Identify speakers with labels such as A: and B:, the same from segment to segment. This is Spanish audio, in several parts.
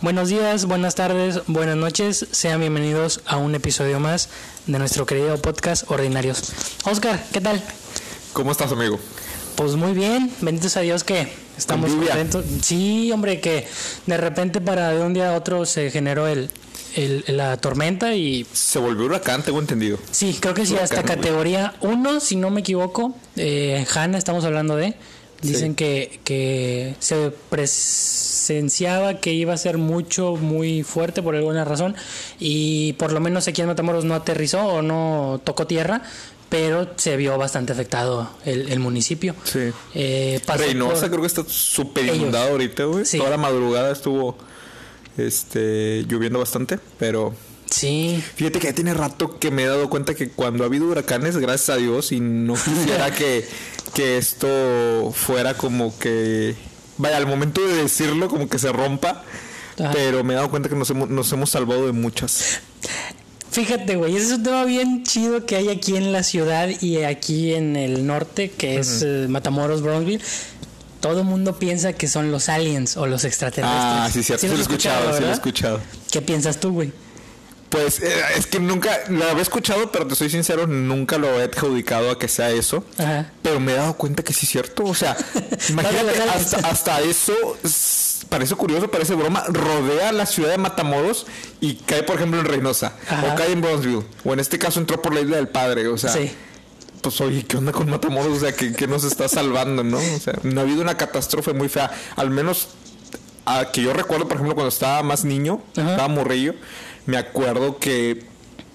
A: Buenos días, buenas tardes, buenas noches. Sean bienvenidos a un episodio más de nuestro querido podcast Ordinarios. Oscar, ¿qué tal?
B: ¿Cómo estás, amigo?
A: Pues muy bien, benditos a Dios que estamos contentos. Sí, hombre, que de repente para de un día a otro se generó el, el- la tormenta y
B: Se volvió huracán, tengo entendido.
A: sí, creo que sí,
B: Huracán,
A: hasta categoría 1, si no me equivoco. Eh, Hanna, estamos hablando de. Dicen
B: Sí.
A: que, que se presenciaba que iba a ser mucho, muy fuerte por alguna razón. Y por lo menos aquí en Matamoros no aterrizó o no tocó tierra, pero se vio bastante afectado el, el municipio.
B: Sí.
A: Eh,
B: Reynosa
A: por-
B: creo que está súper inundado ahorita, güey.
A: Sí.
B: Toda la madrugada estuvo este lloviendo bastante, pero
A: Sí,
B: fíjate que ya tiene rato que me he dado cuenta que cuando ha habido huracanes, gracias a Dios, y no quisiera que, que esto fuera como que vaya al momento de decirlo como que se rompa,
A: Ajá.
B: pero me he dado cuenta que nos hemos, nos hemos salvado de muchas.
A: Fíjate, güey, ese es un tema bien chido que hay aquí en la ciudad y aquí en el norte, que es eh, Matamoros, Brownsville. Todo el mundo piensa que son los aliens o los extraterrestres.
B: Ah, sí, cierto, sí,
A: lo
B: lo he escuchado, sí lo he escuchado.
A: ¿Qué piensas tú, güey?
B: Pues eh, es que nunca lo había escuchado, pero te soy sincero, nunca lo he adjudicado a que sea eso.
A: Ajá.
B: Pero me he dado cuenta que sí es cierto. O sea, imagínate,
A: Dale, dale.
B: hasta, hasta eso parece curioso, parece broma. Rodea la ciudad de Matamoros y cae, por ejemplo, en Reynosa.
A: Ajá.
B: O cae en Brownsville. O en este caso entró por la isla del padre. O sea,
A: Sí.
B: Pues oye, ¿qué onda con Matamoros? O sea, que, que nos está salvando, ¿no? O sea, no ha habido una catástrofe muy fea. Al menos a que yo recuerdo, por ejemplo, cuando estaba más niño,
A: Ajá.
B: estaba morrillo, me acuerdo que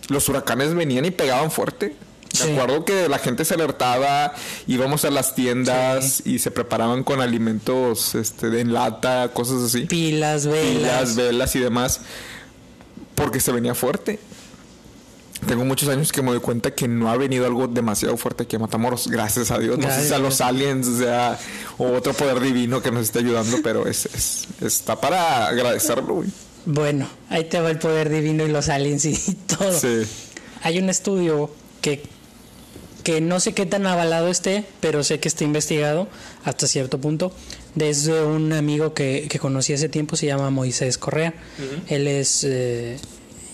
B: los huracanes venían y pegaban fuerte. Me
A: Sí.
B: acuerdo que la gente se alertaba, íbamos a las tiendas y se preparaban con alimentos este, de en lata, cosas así.
A: Pilas, velas.
B: Pilas, velas y demás. Porque se venía fuerte. Tengo muchos años que me doy cuenta que no ha venido algo demasiado fuerte aquí a Matamoros. Gracias a Dios. No sé
A: Gracias
B: si a los aliens, o sea, o otro poder divino que nos esté ayudando, pero es, es- está para agradecerlo, güey.
A: Bueno, ahí te va el poder divino y los aliens y todo.
B: Sí.
A: Hay un estudio que, que no sé qué tan avalado esté, pero sé que está investigado hasta cierto punto. Desde un amigo que, que conocí hace tiempo, se llama Moisés Correa. Él es eh,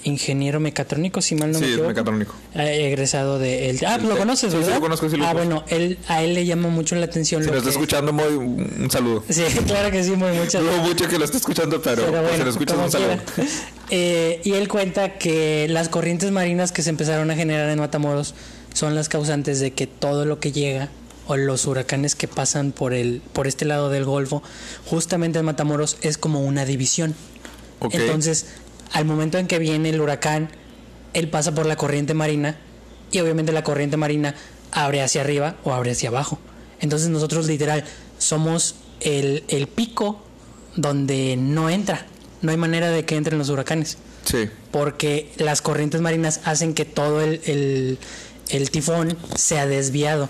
A: ingeniero mecatrónico, si mal no me
B: Sí,
A: equivoco.
B: mecatrónico.
A: Eh, egresado de él. Ah,
B: Del
A: lo conoces,
B: Sí, sí, lo conozco, sí lo
A: ah, bueno, él, a él le llama mucho la atención
B: Si
A: lo
B: lo está
A: que-
B: escuchando, muy un, saludo.
A: Sí, claro que sí, muy muchas
B: Dudo mucho que lo esté escuchando, pero,
A: pero
B: pues,
A: bueno,
B: lo escuchas, un saludo.
A: Eh, y él cuenta que las corrientes marinas que se empezaron a generar en Matamoros son las causantes de que todo lo que llega o los huracanes que pasan por el por este lado del Golfo, justamente en Matamoros es como una división.
B: Ok.
A: Entonces, al momento en que viene el huracán, él pasa por la corriente marina y obviamente la corriente marina abre hacia arriba o abre hacia abajo. Entonces nosotros literal somos el, el pico donde no entra. No hay manera de que entren los huracanes.
B: Sí.
A: Porque las corrientes marinas hacen que todo el, el- el tifón sea desviado.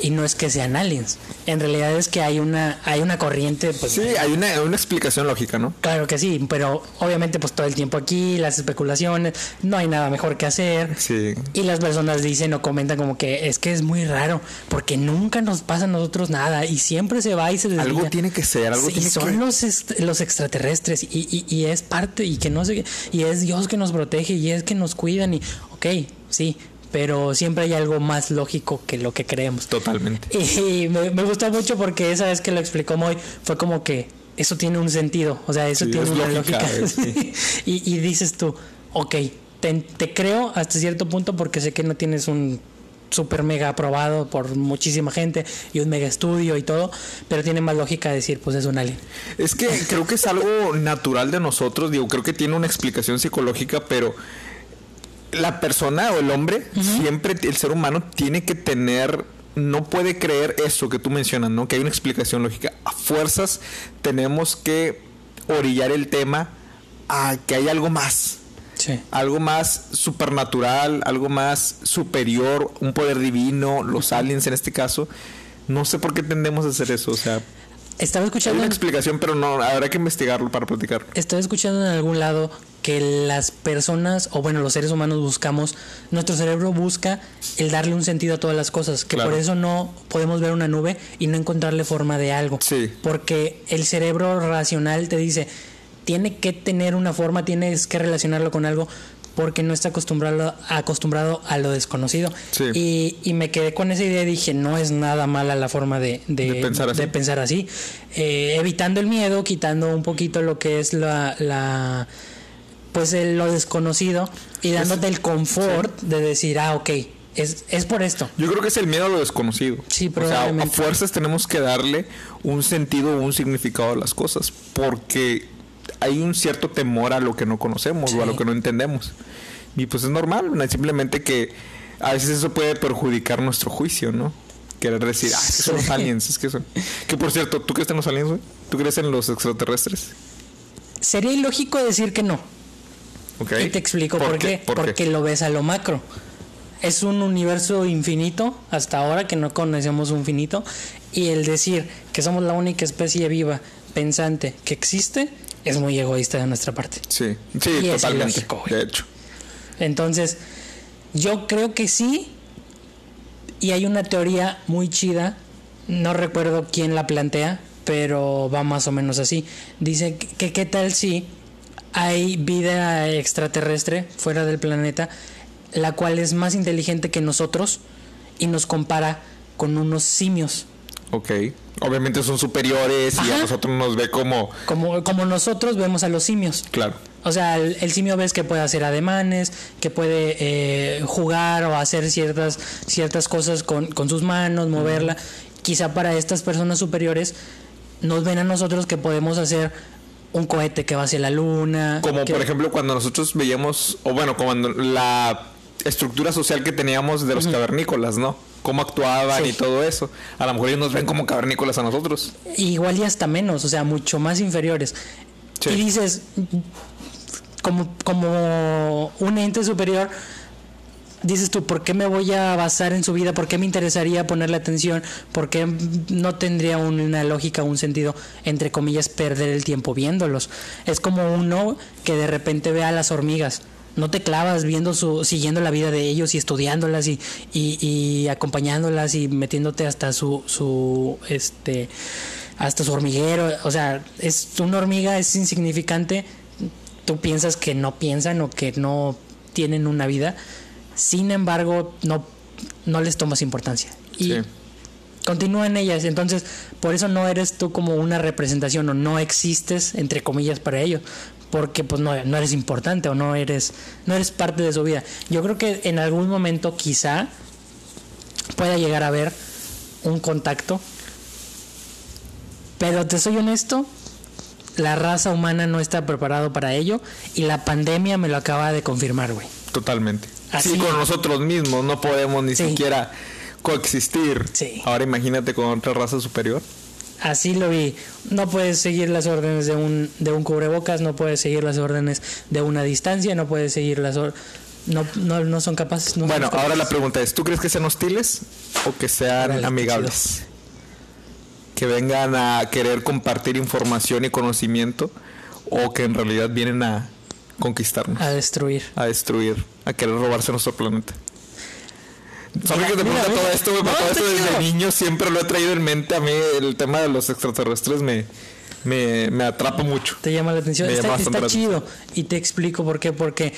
A: Y no es que sean aliens. En realidad es que hay una, hay una corriente, pues
B: Sí, hay una, una explicación lógica, ¿no?
A: Claro que sí, pero obviamente pues todo el tiempo aquí, las especulaciones, no hay nada mejor que hacer.
B: Sí.
A: Y las personas dicen o comentan como que es que es muy raro, porque nunca nos pasa a nosotros nada y siempre se va y se desvía.
B: Algo tiene que ser, algo
A: Sí,
B: tiene
A: son
B: que
A: los, los extraterrestres y, y- y es parte y que no sé, y es Dios que nos protege y es que nos cuidan y, ok, sí, pero siempre hay algo más lógico que lo que creemos.
B: Totalmente.
A: Y me, me gustó mucho porque esa vez que lo explicó Moy fue como que eso tiene un sentido, o sea, eso
B: Sí,
A: tiene
B: es
A: una
B: lógica,
A: lógica.
B: sí.
A: y, y dices tú, ok, te, te creo hasta cierto punto porque sé que no tienes un super mega aprobado por muchísima gente y un mega estudio y todo, pero tiene más lógica decir, pues es un alien.
B: Es que creo que es algo natural de nosotros, digo, creo que tiene una explicación psicológica, pero la persona o el hombre, siempre el ser humano tiene que tener, no puede creer eso que tú mencionas, ¿no? Que hay una explicación lógica. A fuerzas tenemos que orillar el tema a que hay algo más.
A: Sí.
B: Algo más supernatural, algo más superior, un poder divino, los aliens en este caso. No sé por qué tendemos a hacer eso, o sea,
A: Estaba
B: hay
A: escuchando,
B: una explicación, pero no, habrá que investigarlo para platicar.
A: estaba escuchando en algún lado que las personas, o bueno, los seres humanos buscamos, nuestro cerebro busca el darle un sentido a todas las cosas, que
B: Claro.
A: por eso no podemos ver una nube y no encontrarle forma de algo.
B: Sí.
A: Porque el cerebro racional te dice, tiene que tener una forma, tienes que relacionarlo con algo, porque no está acostumbrado, acostumbrado a lo desconocido.
B: Sí.
A: Y, y me quedé con esa idea y dije, no es nada mala la forma de, de-
B: De pensar así.
A: de pensar así. Eh, evitando el miedo, quitando un poquito lo que es la... la pues el- lo desconocido y dándote el confort de decir, ah, ok, es, es por esto.
B: Yo creo que es el miedo a lo desconocido.
A: Sí,
B: O sea, a
A: probablemente.
B: fuerzas tenemos que darle un sentido o un significado a las cosas. Porque hay un cierto temor a lo que no conocemos o a lo que no entendemos. Y pues es normal, ¿no? simplemente que a veces eso puede perjudicar nuestro juicio, ¿no? Querer decir, ah, es que son los aliens, es que son. Que por cierto, ¿tú crees en los aliens, güey? ¿Tú crees en los extraterrestres?
A: Sería ilógico decir que no. Y te explico por, qué.
B: ¿Por
A: Porque lo ves a lo macro. Es un universo infinito hasta ahora que no conocemos un finito. Y el decir que somos la única especie viva, pensante, que existe, es muy egoísta de nuestra parte.
B: Sí, sí,
A: Y es
B: totalmente.
A: ilógico,
B: de hecho.
A: Entonces, yo creo que sí. Y hay una teoría muy chida. No recuerdo quién la plantea, pero va más o menos así. Dice que qué tal si hay vida extraterrestre fuera del planeta, la cual es más inteligente que nosotros y nos compara con unos simios.
B: Ok. Obviamente son superiores y a nosotros nos ve como.
A: Como, como nosotros vemos a los simios.
B: Claro.
A: O sea, el, el simio ves que puede hacer ademanes, que puede eh, jugar o hacer ciertas, ciertas cosas con, con sus manos, moverla. Quizá para estas personas superiores nos ven a nosotros que podemos hacer un cohete que va hacia la luna.
B: Como
A: que-
B: por ejemplo cuando nosotros veíamos, o bueno, cuando la estructura social que teníamos de los cavernícolas, ¿no? Cómo actuaban
A: Sí.
B: y todo eso. A lo mejor ellos nos ven como cavernícolas a nosotros.
A: Igual y hasta menos, o sea, mucho más inferiores.
B: Sí.
A: Y dices, como, como un ente superior, dices tú, ¿por qué me voy a basar en su vida? ¿Por qué me interesaría ponerle atención? ¿Por qué no tendría una lógica, un sentido, entre comillas, perder el tiempo viéndolos? Es como uno que de repente ve a las hormigas. No te clavas viendo su, siguiendo la vida de ellos y estudiándolas y, y, y acompañándolas y metiéndote hasta su, su este hasta su hormiguero. O sea, es una hormiga, es insignificante. Tú piensas que no piensan o que no tienen una vida. Sin embargo, no, no les tomas importancia. Y
B: Sí.
A: continúan ellas. Entonces, por eso no eres tú como una representación o no existes, entre comillas, para ellos. Porque pues no, no eres importante o no eres, no eres parte de su vida. Yo creo que en algún momento quizá pueda llegar a haber un contacto. Pero te soy honesto, la raza humana no está preparado para ello y la pandemia me lo acaba de confirmar, güey.
B: Totalmente.
A: Así.
B: Sí, con nosotros mismos no podemos ni
A: Sí.
B: siquiera coexistir.
A: Sí.
B: Ahora imagínate con otra raza superior.
A: Así lo vi. No puedes seguir las órdenes de un, de un cubrebocas, no puedes seguir las órdenes de una distancia, no puedes seguir las or- no, no, no son capaces. no
B: bueno, ahora la pregunta es, ¿tú crees que sean hostiles o que sean amigables? Que vengan a querer compartir información y conocimiento o que en realidad vienen a conquistarnos,
A: A destruir.
B: a destruir, a querer robarse nuestro planeta. Sorry que te todo esto, güey, pero
A: No,
B: todo
A: está
B: esto desde niño siempre lo he traído en mente. A mí el tema de los extraterrestres me, me, me atrapa mucho.
A: Te llama la atención.
B: Me
A: Está, chido. Y te explico por qué. Porque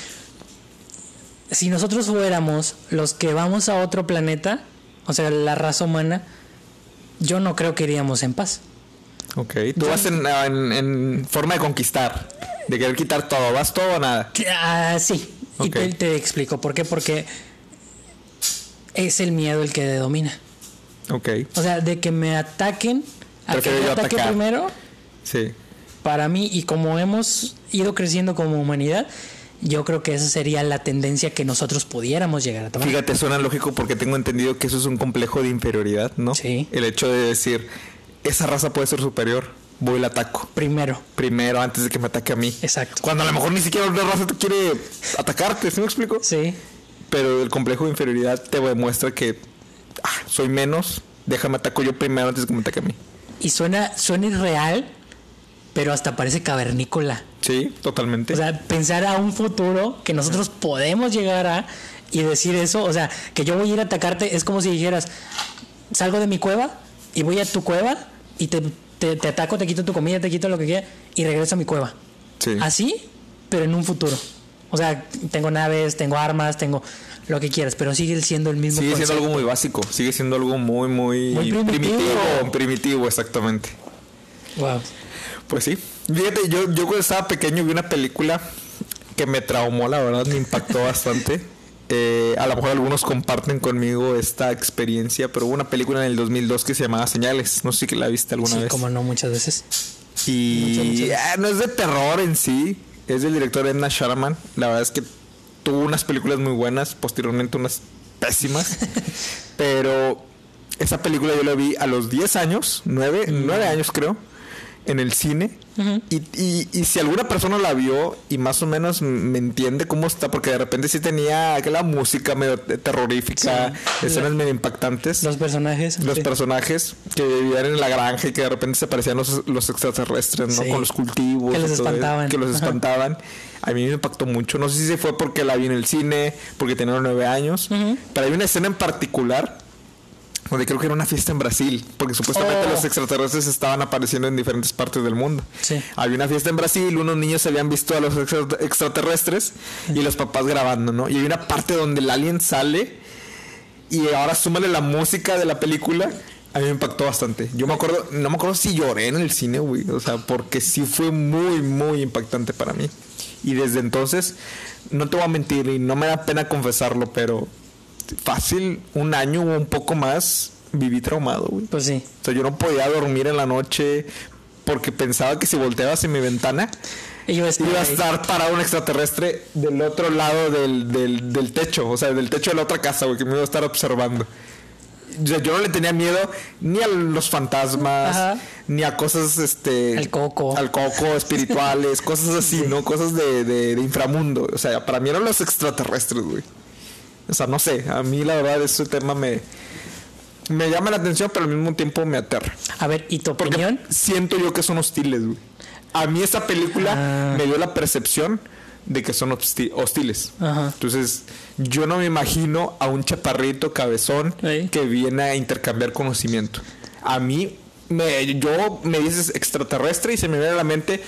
A: si nosotros fuéramos los que vamos a otro planeta, o sea, la raza humana, yo no creo que iríamos en paz.
B: Ok, tú vas en, en- en forma de conquistar, de querer quitar todo, vas todo o nada.
A: Ah, sí. Y te, te explico por qué. Porque es el miedo el que domina.
B: Ok,
A: O sea, de que me ataquen, a que me ataque
B: atacar.
A: primero,
B: sí.
A: para mí, y como hemos ido creciendo como humanidad, yo creo que esa sería la tendencia que nosotros pudiéramos llegar a tomar.
B: Fíjate, suena lógico porque tengo entendido que eso es un complejo de inferioridad, ¿no?
A: Sí.
B: El hecho de decir, esa raza puede ser superior, voy y la ataco.
A: Primero,
B: Primero, antes de que me ataque a mí.
A: exacto.
B: Cuando a lo mejor ni siquiera otra raza te quiere atacarte, ¿sí me explico?
A: Sí,
B: Pero el complejo de inferioridad te demuestra que ah, soy menos, déjame ataco yo primero antes de que me ataque a mí.
A: y suena, suena irreal, pero hasta parece cavernícola.
B: Sí, totalmente.
A: O sea, pensar a un futuro que nosotros podemos llegar a y decir eso, o sea, que yo voy a ir a atacarte, es como si dijeras, salgo de mi cueva y voy a tu cueva y te, te, te ataco, te quito tu comida, te quito lo que quieras y regreso a mi cueva.
B: sí.
A: Así, pero en un futuro. O sea, tengo naves, tengo armas, tengo lo que quieras, pero sigue siendo el mismo
B: Sigue siendo algo muy básico, sigue siendo algo muy, muy,
A: Muy primitivo.
B: primitivo, primitivo, exactamente.
A: Wow.
B: Pues sí. Fíjate, yo, yo cuando estaba pequeño vi una película que me traumó, la verdad, me impactó bastante. Eh, a lo mejor algunos comparten conmigo esta experiencia, pero hubo una película en el 2002 que se llamaba Señales. No sé si la viste alguna
A: Sí,
B: vez.
A: como no, muchas veces.
B: Y
A: Muchas, muchas.
B: ah, no es de terror en sí, es del director Edna Sharman. La verdad es que tuvo unas películas muy buenas, posteriormente unas pésimas. pero esa película yo la vi a los 10 años, 9,
A: Mm.
B: 9 años creo, en el cine. y, y- y si alguna persona la vio y más o menos me entiende cómo está, porque de repente sí tenía la música medio te- terrorífica,
A: Sí.
B: escenas medio impactantes
A: Los personajes.
B: los
A: sí.
B: personajes que vivían en la granja y que de repente se parecían los, los extraterrestres, ¿no?
A: Sí.
B: Con los cultivos.
A: Que los
B: eso,
A: espantaban.
B: Que los
A: Ajá.
B: espantaban. A mí me impactó mucho. No sé si fue porque la vi en el cine, porque tenía nueve años. Pero hay una escena en particular donde creo que era una fiesta en Brasil, porque supuestamente
A: Oh.
B: los extraterrestres estaban apareciendo en diferentes partes del mundo.
A: Sí.
B: Había una fiesta en Brasil, unos niños habían visto a los extra- extraterrestres y los papás grabando, ¿no? Y hay una parte donde el alien sale y ahora súmale la música de la película. A mí me impactó bastante. Yo me acuerdo, no me acuerdo si lloré en el cine, güey. O sea, porque sí fue muy, muy impactante para mí. Y desde entonces, no te voy a mentir y no me da pena confesarlo, pero fácil, un año o un poco más, viví traumado, güey.
A: Pues sí.
B: O sea, yo no podía dormir en la noche porque pensaba que si volteaba hacia mi ventana
A: Iba a estar
B: iba a estar parado un extraterrestre del otro lado del, del, del techo, o sea, del techo de la otra casa, güey, que me iba a estar observando. O sea, yo no le tenía miedo ni a los fantasmas,
A: Ajá.
B: ni a cosas, este...
A: Al coco.
B: Al coco, espirituales, cosas así, ¿no? Cosas de, de, de inframundo. O sea, para mí eran los extraterrestres, güey. O sea, no sé, a mí la verdad ese tema me... Me llama la atención, pero al mismo tiempo me aterra.
A: A ver, ¿y tu
B: Porque
A: opinión?
B: siento yo que son hostiles, güey. A mí esta película
A: Ah.
B: me dio la percepción de que son hosti- hostiles.
A: Ajá.
B: Entonces, yo no me imagino a un chaparrito cabezón que viene a intercambiar conocimiento. A mí, me, yo me dices extraterrestre y se me viene a la mente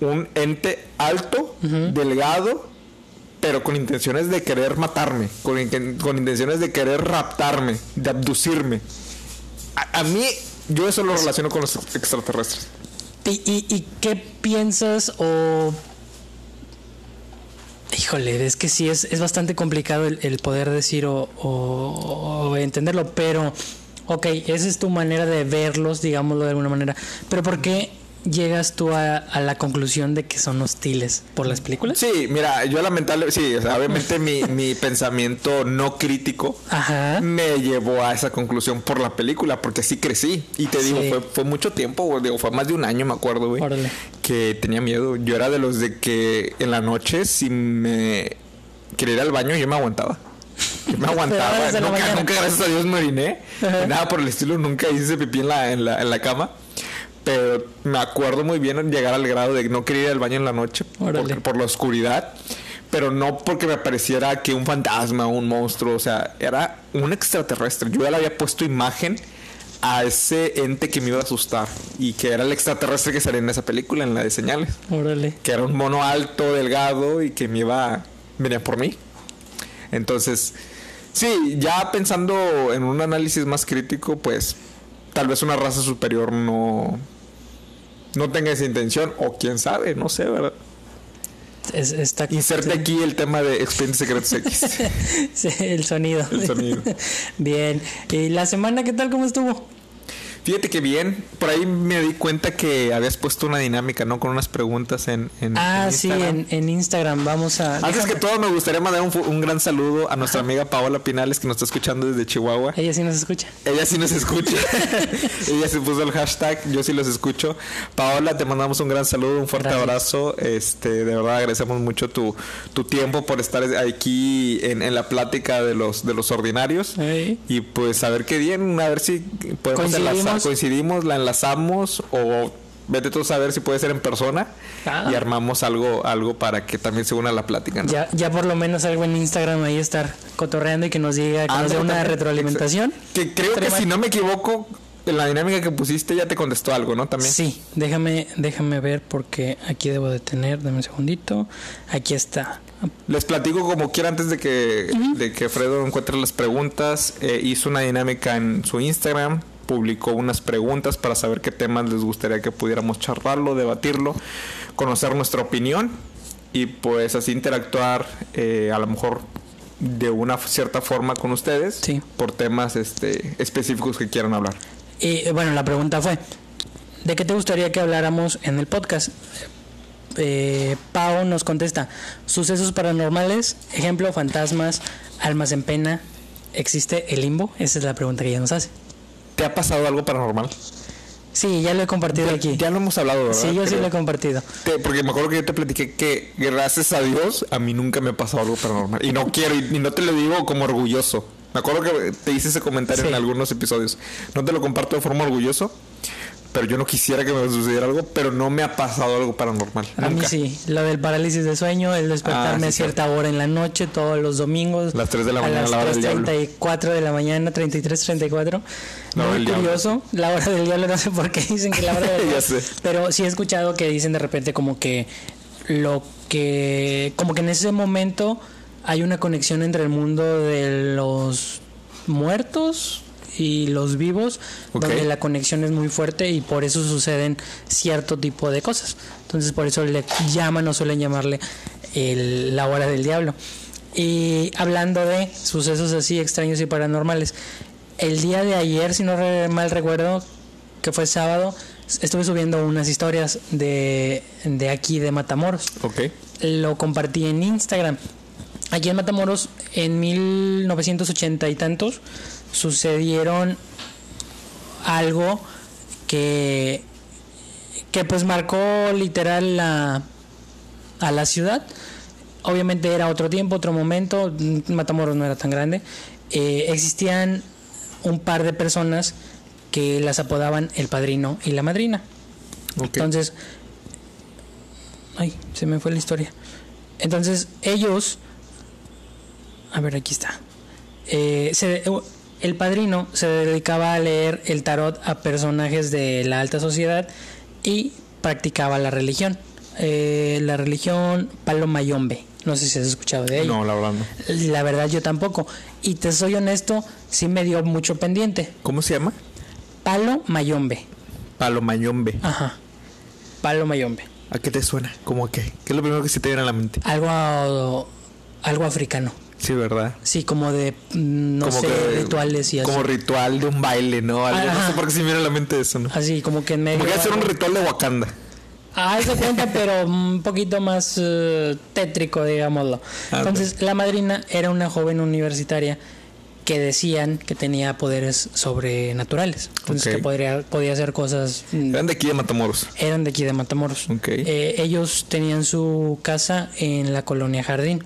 B: un ente alto, delgado, pero con intenciones de querer matarme, con, con intenciones de querer raptarme, de abducirme. A, mí, yo eso lo relaciono con los extraterrestres.
A: ¿Y, y, y qué piensas o... Híjole, es que sí, es, es bastante complicado el, el poder decir o, o- o entenderlo, pero, ok, esa es tu manera de verlos, digámoslo de alguna manera, pero ¿por qué llegas tú a, a la conclusión de que son hostiles por las películas?
B: Sí, mira, yo lamentable, sí, o sea, obviamente mi, mi pensamiento no crítico
A: Ajá.
B: me llevó a esa conclusión por la película, porque así crecí. Y te digo, fue, fue mucho tiempo, güey, digo, fue más de un año, me acuerdo, güey.
A: Órale.
B: Que tenía miedo. Yo era de los de que en la noche, si me quería ir al baño, yo me aguantaba. Yo me aguantaba. Nunca, nunca, gracias a Dios, me oriné. Nada por el estilo, nunca hice pipí en la, en la, en la cama. Pero me acuerdo muy bien en llegar al grado de no querer ir al baño en la noche por, por la oscuridad. Pero no porque me pareciera que un fantasma, un monstruo, o sea, era un extraterrestre. Yo ya le había puesto imagen a ese ente que me iba a asustar y que era el extraterrestre que salía en esa película, en la de señales.
A: Órale.
B: Que era un mono alto, delgado y que me iba a venía por mí. Entonces, sí, ya pensando en un análisis más crítico, pues tal vez una raza superior no no tenga esa intención o quién sabe, no sé, ¿verdad?
A: Es, está,
B: Inserte aquí el tema de Expedientes Secretos X.
A: Sí, el sonido.
B: El sonido.
A: Bien. ¿Y la semana qué tal? ¿Cómo estuvo?
B: Fíjate que bien, por ahí me di cuenta que habías puesto una dinámica, ¿no? Con unas preguntas en, en
A: Ah,
B: en
A: sí, en, en Instagram. Vamos a.
B: Antes
A: déjame-
B: que todo, me gustaría mandar un, gran saludo a nuestra amiga Paola Pinales, que nos está escuchando desde Chihuahua.
A: Ella sí nos escucha.
B: Ella sí nos escucha. Ella se puso el hashtag, yo sí los escucho. Paola, te mandamos un gran saludo, un fuerte
A: Gracias.
B: abrazo. Este, de verdad agradecemos mucho tu, tu tiempo por estar aquí en, en la plática de los de los ordinarios. Y pues a ver qué bien, a ver si podemos
A: Coincidimos.
B: Coincidimos, la enlazamos o vete tú a saber si puede ser en persona
A: Ah.
B: y armamos algo, algo para que también se una a la plática, ¿no?
A: Ya, ya por lo menos algo en Instagram ahí estar cotorreando y que nos diga, que nos dé
B: Ándale,
A: una
B: también.
A: retroalimentación.
B: Que creo que si no me equivoco, en la dinámica que pusiste ya te contestó algo, ¿no? También.
A: Sí, déjame, déjame ver porque aquí debo de tener, dame un segundito. Aquí está.
B: Les platico como quiera antes de que, de que Fredo encuentre las preguntas. Eh, hizo una dinámica en su Instagram, publicó unas preguntas para saber qué temas les gustaría que pudiéramos charlarlo, debatirlo, conocer nuestra opinión y pues así interactuar eh, a lo mejor de una cierta forma con ustedes
A: Sí.
B: por temas este, específicos que quieran hablar.
A: Y bueno, la pregunta fue, ¿de qué te gustaría que habláramos en el podcast? Eh, Pau nos contesta, sucesos paranormales, ejemplo, fantasmas, almas en pena, ¿existe el limbo? Esa es la pregunta que ella nos hace.
B: ¿Te ha pasado algo paranormal?
A: Sí, ya lo he compartido aquí.
B: Ya lo hemos hablado, ¿verdad?
A: sí, yo sí
B: Creo.
A: lo he compartido.
B: Te- porque me acuerdo que yo te platiqué que gracias a Dios a mí nunca me ha pasado algo paranormal. Y no quiero, y, y no te lo digo como orgulloso. Me acuerdo que te hice ese comentario
A: Sí.
B: en algunos episodios. No te lo comparto de forma orgulloso, pero yo no quisiera que me sucediera algo, pero no me ha pasado algo paranormal.
A: A mí
B: nunca.
A: sí, lo del parálisis de sueño, el despertarme
B: Ah,
A: a
B: sí,
A: cierta hora en la noche, todos los domingos.
B: Las 3 de la
A: a
B: mañana,
A: las
B: la hora del diablo.
A: 3.34 de la mañana, 33, 34.
B: La hora
A: Muy
B: del diablo.
A: curioso, la hora del diablo, no sé por qué dicen que la hora del diablo. Pero sí he escuchado que dicen de repente como que lo que, como que en ese momento hay una conexión entre el mundo de los muertos y los vivos, donde la conexión es muy fuerte y por eso suceden cierto tipo de cosas. Entonces por eso le llaman o suelen llamarle el- la hora del diablo. Y hablando de sucesos así extraños y paranormales, el día de ayer, si no re- mal recuerdo, que fue sábado, estuve subiendo unas historias de, de aquí de Matamoros
B: Ok.
A: lo compartí en Instagram. Aquí en Matamoros, en 1980 y tantos, sucedieron algo que, que pues marcó literal la, a la ciudad. Obviamente era otro tiempo, otro momento, Matamoros no era tan grande. Eh, existían un par de personas que las apodaban el padrino y la madrina. Entonces, ay, se me fue la historia. Entonces, ellos, a ver, aquí está. Eh, se- el padrino se dedicaba a leer el tarot a personajes de la alta sociedad y practicaba la religión. Eh, la religión Palo Mayombe. No sé si has escuchado de ella.
B: no, la verdad no.
A: La verdad, yo tampoco. Y te soy honesto, sí me dio mucho pendiente.
B: ¿Cómo se llama?
A: Palo Mayombe.
B: Palomayombe.
A: Ajá. Palo Mayombe.
B: ¿A qué te suena? ¿Cómo a qué? ¿Qué es lo primero que se te viene a la mente?
A: algo algo africano
B: Sí, ¿verdad?
A: sí como de mm, no
B: Como
A: sé
B: que-
A: rituales y así
B: Como ritual de un baile, ¿no? Algo, no sé por qué se viene a la mente eso, ¿no?
A: así como que en medio
B: que hacer un ritual de Wakanda.
A: ah se cuenta pero un poquito más eh, tétrico digámoslo
B: Ah,
A: entonces la madrina era una joven universitaria que decían que tenía poderes sobrenaturales entonces que podría podía hacer cosas mm,
B: Eran de aquí de Matamoros.
A: eran de aquí de Matamoros.
B: Ok.
A: Eh, ellos tenían su casa en la colonia Jardín,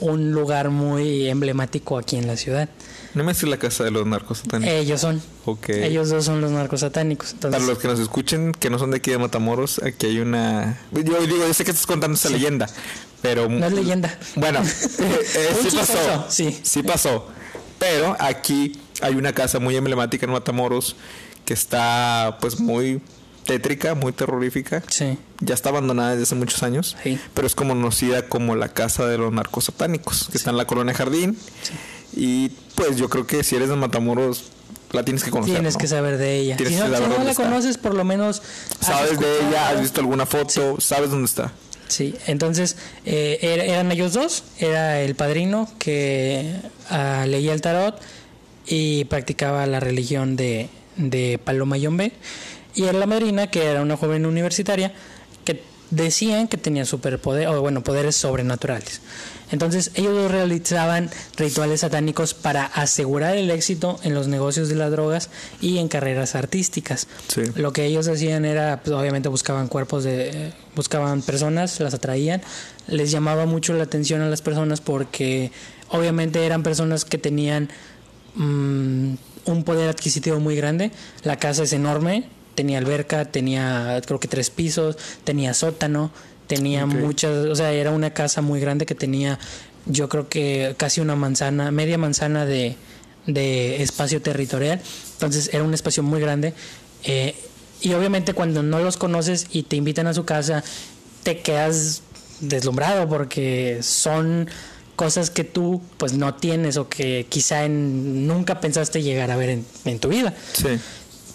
A: un lugar muy emblemático aquí en la ciudad.
B: No me la casa de los narcos satánicos.
A: Ellos son.
B: ok.
A: Ellos dos son los narcos satánicos. Entonces,
B: Para los que nos escuchen, que no son de aquí de Matamoros, aquí hay una... Yo digo, yo sé que estás contando esa leyenda, pero...
A: no es leyenda.
B: Bueno, eh, eh, sí pasó.
A: sí.
B: Sí pasó. Pero aquí hay una casa muy emblemática en Matamoros que está pues muy tétrica, muy terrorífica.
A: Sí.
B: Ya está abandonada desde hace muchos años,
A: Sí.
B: pero es como conocida como la casa de los narcos satánicos, que está en la colonia Jardín. Y pues yo creo que si eres de Matamoros, la tienes que conocer.
A: Tienes
B: ¿no?
A: que saber de ella.
B: Tienes
A: si no,
B: que saber
A: si no
B: dónde
A: la
B: está.
A: conoces, por lo menos.
B: Sabes de ella, has visto alguna foto, sabes dónde está.
A: Sí, entonces eh, era- eran ellos dos, era el padrino que ah, leía el tarot y practicaba la religión de, de Paloma Yombe y era la madrina que era una joven universitaria que decían que tenía superpoder o bueno poderes sobrenaturales. Entonces ellos realizaban rituales satánicos para asegurar el éxito en los negocios de las drogas y en carreras artísticas.
B: Sí.
A: Lo que ellos hacían era, pues, obviamente buscaban cuerpos de, buscaban personas, las atraían, les llamaba mucho la atención a las personas porque obviamente eran personas que tenían mm, un poder adquisitivo muy grande. La casa es enorme, tenía alberca, tenía creo que tres pisos, tenía sótano, tenía muchas, o sea, era una casa muy grande que tenía yo creo que casi una manzana, media manzana de, de espacio territorial. Entonces era un espacio muy grande. Eh, y obviamente cuando no los conoces y te invitan a su casa, te quedas deslumbrado porque son cosas que tú pues no tienes o que quizá en, nunca pensaste llegar a ver en, tu vida.
B: Sí.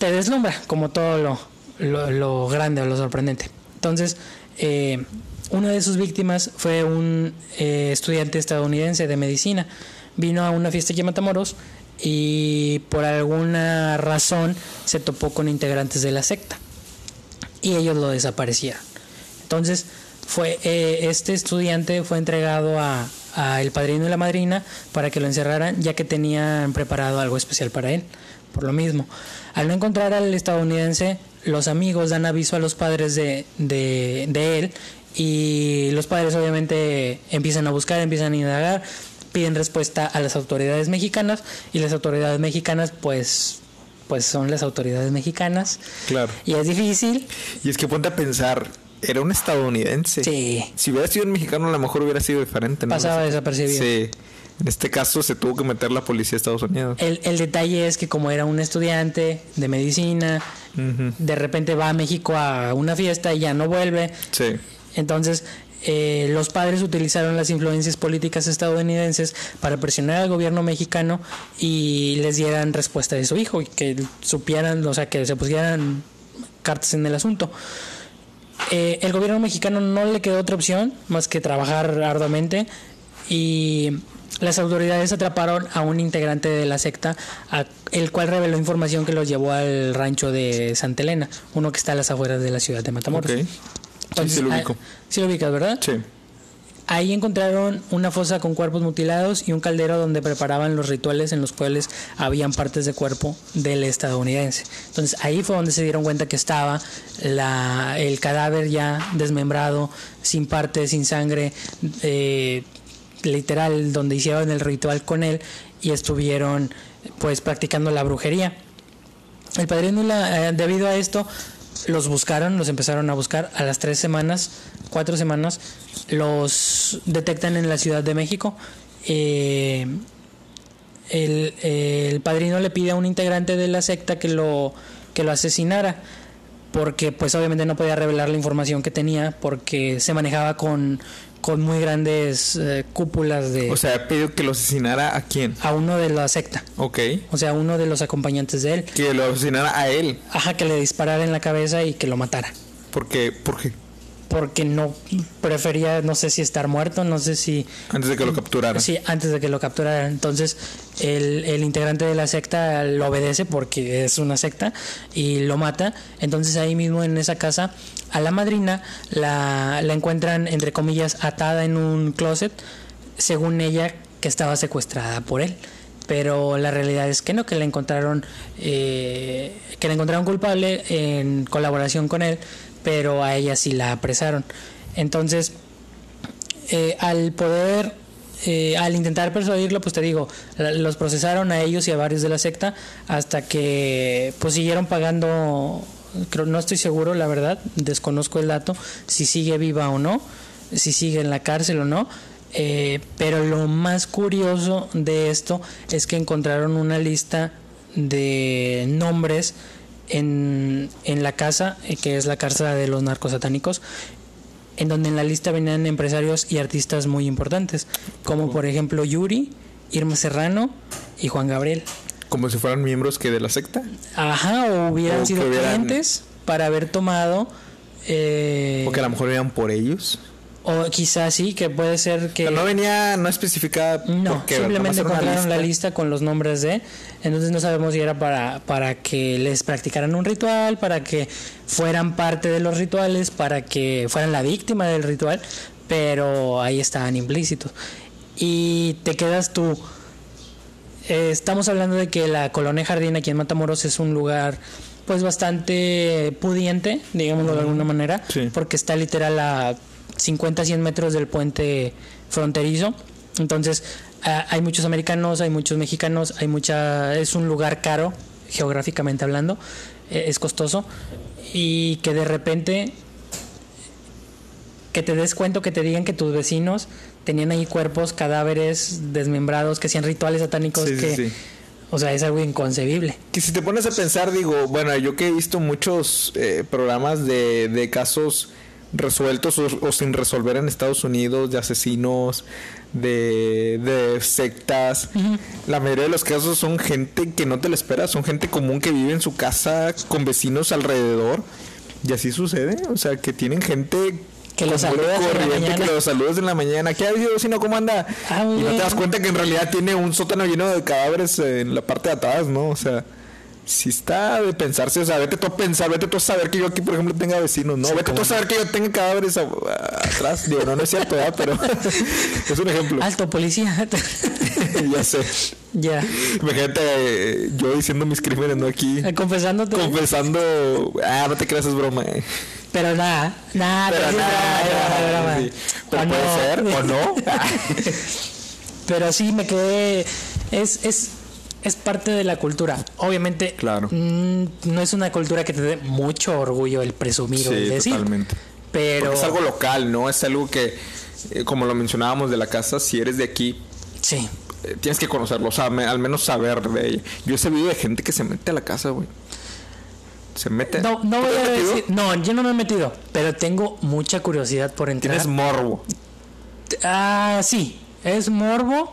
A: Te deslumbra como todo lo, grande o lo sorprendente. Entonces, eh, una de sus víctimas fue un eh, estudiante estadounidense de medicina. Vino a una fiesta aquí en Matamoros y por alguna razón se topó con integrantes de la secta y ellos lo desaparecieron. Entonces, fue eh, este estudiante fue entregado a, a, el padrino y la madrina para que lo encerraran ya que tenían preparado algo especial para él por lo mismo al no encontrar al estadounidense los amigos dan aviso a los padres de, de, de él y los padres obviamente empiezan a buscar empiezan a indagar piden respuesta a las autoridades mexicanas y las autoridades mexicanas pues pues son las autoridades mexicanas.
B: Claro.
A: Y es difícil.
B: Y es que ponte a pensar, era un estadounidense.
A: Sí.
B: Si hubiera sido un mexicano, a lo mejor hubiera sido diferente.
A: ¿no? Pasaba desapercibido.
B: Sí. En este caso se tuvo que meter la policía de Estados Unidos.
A: El, el detalle es que como era un estudiante de medicina, de repente va a México a una fiesta y ya no vuelve.
B: Sí.
A: Entonces, eh, los padres utilizaron las influencias políticas estadounidenses para presionar al gobierno mexicano y les dieran respuesta de su hijo y que supieran, o sea, que se pusieran cartas en el asunto. Eh, el gobierno mexicano no le quedó otra opción más que trabajar arduamente y las autoridades atraparon a un integrante de la secta, el cual reveló información que los llevó al rancho de Santa Elena, uno que está a las afueras de la ciudad de Matamoros
B: sí, lo ubico.
A: sí lo ubicas, ¿verdad?
B: Sí.
A: Ahí encontraron una fosa con cuerpos mutilados y un caldero donde preparaban los rituales en los cuales habían partes de cuerpo del estadounidense. Entonces ahí fue donde se dieron cuenta que estaba la, el cadáver ya desmembrado, sin partes, sin sangre, eh, literal, donde hicieron el ritual con él y estuvieron pues practicando la brujería. El padrino, la, eh, debido a esto, los buscaron, los empezaron a buscar a las tres semanas, cuatro semanas, los detectan en la Ciudad de México. Eh, el, padrino le pide a un integrante de la secta que lo, que lo asesinara porque pues obviamente no podía revelar la información que tenía porque se manejaba con con muy grandes eh, cúpulas de...
B: O sea, pidió que lo asesinara a quién?
A: A uno de la secta.
B: Ok.
A: O sea, uno de los acompañantes de él.
B: Que lo asesinara a él.
A: Ajá, que le disparara en la cabeza y que lo matara.
B: ¿Por qué? ¿Por qué?
A: Porque no prefería, no sé si estar muerto, no sé si...
B: Antes de que lo capturaran.
A: Sí, antes de que lo capturaran. Entonces el, el integrante de la secta lo obedece porque es una secta y lo mata. Entonces ahí mismo en esa casa a la madrina la, la encuentran, entre comillas, atada en un closet, según ella que estaba secuestrada por él pero la realidad es que no, que la encontraron, eh, que la encontraron culpable en colaboración con él pero a ella sí la apresaron. Entonces, eh, al poder, eh, al intentar persuadirlo, pues te digo, los procesaron a ellos y a varios de la secta hasta que pues siguieron pagando, creo, no estoy seguro, la verdad, desconozco el dato, si sigue viva o no, si sigue en la cárcel o no. Eh, pero lo más curioso de esto es que encontraron una lista de nombres en, en la casa, eh, que es la casa de los narcosatánicos, en donde en la lista venían empresarios y artistas muy importantes, como por ejemplo Yuri, Irma Serrano y Juan Gabriel.
B: Como si fueran miembros que de la secta.
A: Ajá, o hubieran sido clientes para haber tomado... Eh,
B: o que a lo mejor eran por ellos.
A: O quizás sí, que puede ser que...
B: no venía, no especificada...
A: No, simplemente encontraron la lista. con los nombres de... Entonces no sabemos si era para, para que les practicaran un ritual, para que fueran parte de los rituales, para que fueran la víctima del ritual, pero ahí estaban implícitos. Y te quedas tú... Eh, estamos hablando de que la colonia Jardín aquí en Matamoros es un lugar pues bastante pudiente, digámoslo de alguna manera, porque está literal a 50, 100 metros del puente fronterizo. Entonces, hay muchos americanos, hay muchos mexicanos, hay mucha es un lugar caro geográficamente hablando, eh, es costoso. Y que de repente que te des cuenta, que te digan que tus vecinos tenían ahí cuerpos, cadáveres desmembrados, que hacían rituales satánicos,
B: Sí, sí,
A: que,
B: sí.
A: o sea, es algo inconcebible.
B: Que si te pones a pensar, digo, bueno, yo que he visto muchos eh, programas de, de casos resueltos o, o sin resolver en Estados Unidos, de asesinos, de, de sectas, la mayoría de los casos son gente que no te la esperas, son gente común que vive en su casa con vecinos alrededor. Y así sucede, o sea, que tienen gente
A: Que los saludas en la
B: corriente,
A: mañana.
B: que los saludas en la mañana. ¿Qué ha habido, vecino? ¿Cómo anda?
A: Ah,
B: y no te das cuenta que en realidad tiene un sótano lleno de cadáveres en la parte de atrás, ¿no? O sea, si está de pensarse, o sea, vete tú a pensar, vete tú a saber que yo aquí, por ejemplo, tenga vecinos, ¿no?
A: Sí,
B: vete tú a saber que yo tenga cadáveres a- a- atrás. Digo, no, no es cierto, ¿verdad? Pero es un ejemplo.
A: Alto policía.
B: ya sé.
A: ya.
B: Imagínate eh, yo diciendo mis crímenes, ¿no? Aquí.
A: Eh, Confesándote.
B: Confesando. Ah, no te creas, es broma. eh.
A: pero nada, nada,
B: Pero nada, sí. Pero puede ser, o no.
A: Pero sí me quedé. Es, es, es parte de la cultura. Obviamente,
B: Claro.
A: mm, no es una cultura que te dé mucho orgullo el presumir o el decir.
B: totalmente.
A: Pero.
B: Porque es algo local, ¿no? Es algo que, eh, como lo mencionábamos de la casa, si eres de aquí,
A: Sí.
B: eh, tienes que conocerlo, o sea, me- al menos saber de ella. Yo he sabido de gente que se mete a la casa, güey. Se mete.
A: No, no
B: ¿Tú
A: voy a decir. No, yo no me he metido. Pero tengo mucha curiosidad por entrar.
B: Tienes morbo.
A: Ah, sí. Es morbo.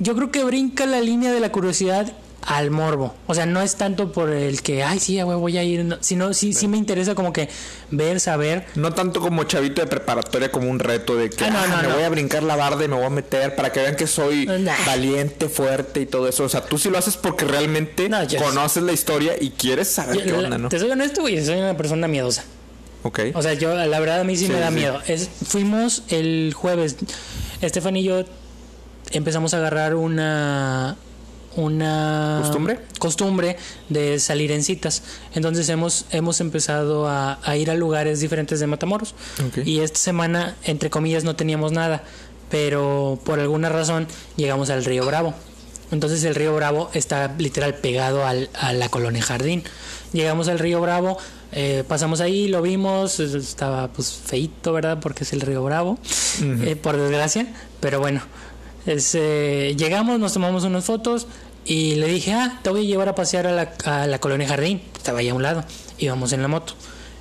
A: Yo creo que brinca la línea de la curiosidad al morbo. O sea, no es tanto por el que, ay, sí, güey, voy a ir. no, sino sí, sí me interesa como que ver, saber.
B: No tanto como chavito de preparatoria, como un reto de que
A: Ah, no,
B: "Ah,
A: no,
B: me voy a brincar la barda y me voy a meter para que vean que soy
A: Nah.
B: valiente, fuerte y todo eso. O sea, tú sí lo haces porque realmente conoces la historia y quieres saber
A: Yo,
B: qué onda, ¿no?
A: Te soy honesto, güey, soy una persona miedosa.
B: Ok.
A: O sea, yo, la verdad, a mí sí,
B: Sí,
A: me da
B: sí.
A: miedo. Es, fuimos el jueves. Estefan y yo empezamos a agarrar una. Una
B: ¿Costumbre?
A: costumbre de salir en citas. Entonces hemos, hemos empezado a, a ir a lugares diferentes de Matamoros. Y esta semana, entre comillas, no teníamos nada. Pero por alguna razón llegamos al río Bravo. Entonces el río Bravo está literal pegado al- a la colonia Jardín. Llegamos al río Bravo, eh, pasamos ahí, lo vimos, estaba pues feito, ¿verdad? Porque es el río Bravo, eh, por desgracia. Pero bueno, es, eh, llegamos, nos tomamos unas fotos y le dije, ah, te voy a llevar a pasear a la, a la colonia Jardín. Estaba ahí a un lado, íbamos en la moto.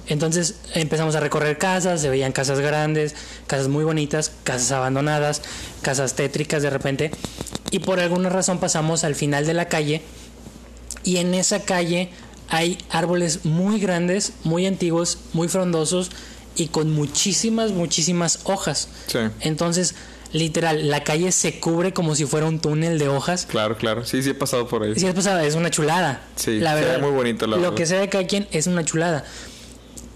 A: Entonces empezamos a recorrer casas, se veían casas grandes, casas muy bonitas, casas abandonadas, casas tétricas de repente. Y por alguna razón pasamos al final de la calle y en esa calle hay árboles muy grandes, muy antiguos, muy frondosos y con muchísimas, muchísimas hojas.
B: Sí.
A: Entonces, literal, la calle se cubre como si fuera un túnel de hojas.
B: Claro, claro. Sí, sí he pasado por ahí.
A: Si es pasada, es una chulada.
B: Sí,
A: la
B: se ve
A: verdad.
B: muy bonito, la
A: Lo
B: verdad.
A: que sea de cada quien es una chulada.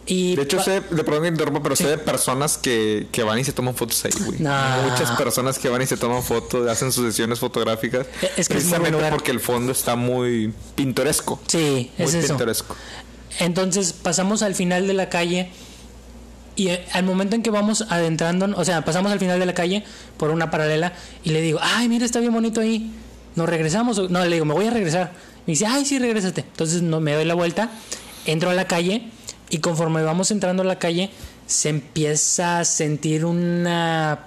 A: Y
B: De hecho, sé, de perdón que interrumpa, pero sé de personas que, que van y se toman fotos ahí, güey.
A: No.
B: Muchas personas que van y se toman fotos, hacen sus sesiones fotográficas.
A: Eh, es que es
B: precisamente
A: lugar.
B: porque el fondo está muy pintoresco.
A: Sí,
B: Muy
A: es eso.
B: pintoresco.
A: Entonces pasamos al final de la calle y eh, al momento en que vamos adentrando, o sea, pasamos al final de la calle por una paralela y le digo, ay, mira, está bien bonito ahí. ¿Nos regresamos? o-?" No, le digo, me voy a regresar. Me dice, ay, sí, regrésate. Entonces no, me doy la vuelta, entro a la calle y conforme vamos entrando a la calle se empieza a sentir una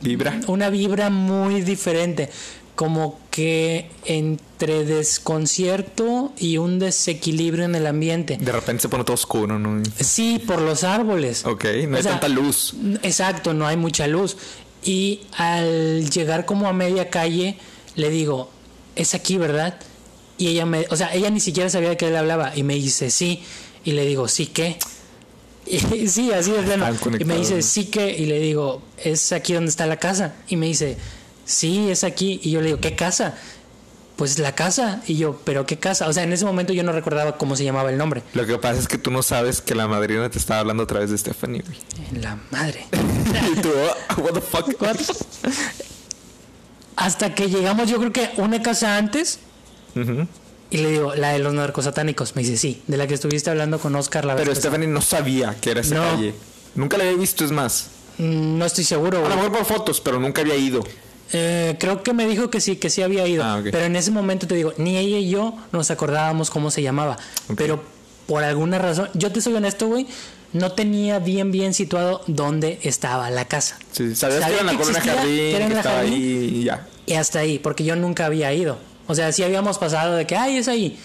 B: Vibra.
A: una vibra muy diferente, como que entre desconcierto y un desequilibrio en el ambiente.
B: De repente se pone todo oscuro, ¿no?
A: Sí, por los árboles.
B: Ok, no
A: O
B: hay
A: sea,
B: tanta luz.
A: Exacto, no hay mucha luz. Y al llegar como a media calle, le digo, es aquí, ¿verdad? Y ella me, o sea, ella ni siquiera sabía de qué le hablaba. Y me dice, sí. Y le digo, ¿sí qué? Y sí, así de plano. Y me dice, sí que, y le digo, es aquí donde está la casa. Y me dice, sí, es aquí. Y yo le digo, ¿qué casa? Pues la casa. Y yo, ¿pero qué casa? O sea, en ese momento yo no recordaba cómo se llamaba el nombre.
B: Lo que pasa es que tú no sabes que la madrina te estaba hablando a través de Stephanie, güey.
A: La madre.
B: y tú, "Oh, what the fuck?
A: What? Hasta que llegamos, yo creo que una casa antes. Y le digo, la de los narcosatánicos. Me dice, sí, de la que estuviste hablando con Oscar la vez
B: Pero
A: pasada".
B: Stephanie no sabía que era esa
A: No.
B: calle. Nunca la había visto, es más.
A: Mm, No estoy seguro,
B: A lo mejor por fotos, pero nunca había ido.
A: Eh, creo que me dijo que sí, que sí había ido.
B: Ah.
A: Pero en ese momento te digo, ni ella y yo nos acordábamos cómo se llamaba. Pero por alguna razón, yo te soy honesto, güey, no tenía bien, bien situado dónde estaba la casa.
B: Sí, sabías
A: Sabía
B: que era en la colonia Jardín,
A: que era en
B: estaba
A: Jardín.
B: ahí y ya.
A: Y hasta ahí, porque yo nunca había ido. O sea, sí habíamos pasado de que, ay, es ahí.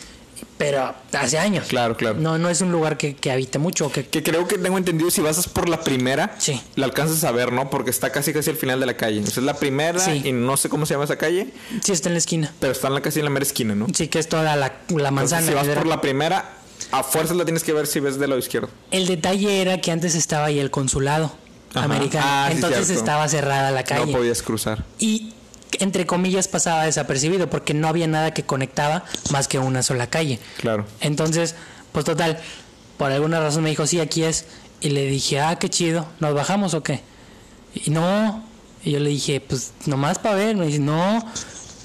A: Pero hace años.
B: Claro, claro.
A: No, no es un lugar que, que habite mucho. Que,
B: Que creo que tengo entendido, si vas por la primera,
A: Sí.
B: la alcanzas a ver, ¿no? Porque está casi casi al final de la calle. O sea, es la primera
A: Sí.
B: y no sé cómo se llama esa calle,
A: sí está en la esquina.
B: pero está en la casi en la mera esquina, ¿no?
A: Sí, que es toda la, la
B: Entonces,
A: manzana.
B: si vas por la primera, a fuerzas la tienes que ver si ves del lado izquierdo.
A: El detalle era que antes estaba ahí el consulado
B: Ajá.
A: americano.
B: Ah,
A: Entonces estaba cerrada la calle.
B: No podías cruzar.
A: Y entre comillas pasaba desapercibido porque no había nada que conectaba más que una sola calle.
B: Claro.
A: Entonces, pues total, por alguna razón me dijo, sí, aquí es. Y le dije, ah, qué chido, ¿nos bajamos o qué? Y no. Y yo le dije, pues nomás para ver. Me dice, no.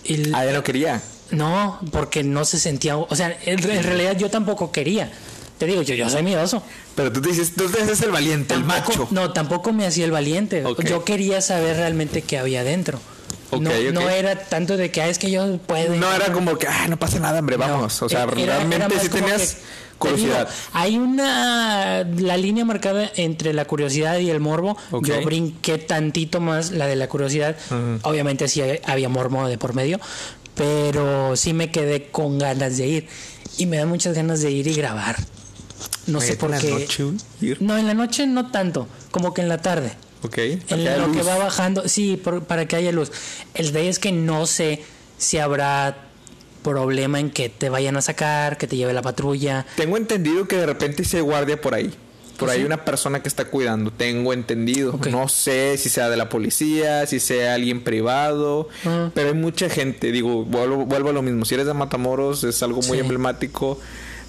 A: Y
B: Ah, ya no quería.
A: no, porque no se sentía. O sea, en, en realidad yo tampoco quería. Te digo, yo, yo soy miedoso.
B: Pero tú te dices, tú te haces el valiente, el macho.
A: No, tampoco me hacía el valiente. Yo quería saber realmente qué había dentro. No, era tanto de que ah, es que yo puedo.
B: No era como que, ah, no pasa nada, hombre,
A: No,
B: vamos. o sea,
A: era- era
B: realmente
A: más
B: sí tenías
A: que- te
B: curiosidad.
A: digo, hay una la línea marcada entre la curiosidad y el morbo. Yo brinqué tantito más la de la curiosidad. Obviamente sí había morbo de por medio, pero sí me quedé con ganas de ir y me da muchas ganas de ir y grabar. No sé por
B: en la
A: qué.
B: noche, güey, ir.
A: No, en la noche no tanto, como que en la tarde.
B: Ok.
A: En lo que va bajando, sí, por- para que haya luz. El detalle es que no sé si habrá problema en que te vayan a sacar, que te lleve la patrulla.
B: Tengo entendido que de repente hay guardia por ahí. Por ahí una persona que está cuidando. Tengo entendido. No sé si sea de la policía, si sea alguien privado.
A: Ah.
B: Pero hay mucha gente. Digo, vuelvo, vuelvo a lo mismo. Si eres de Matamoros, es algo muy
A: Sí.
B: emblemático.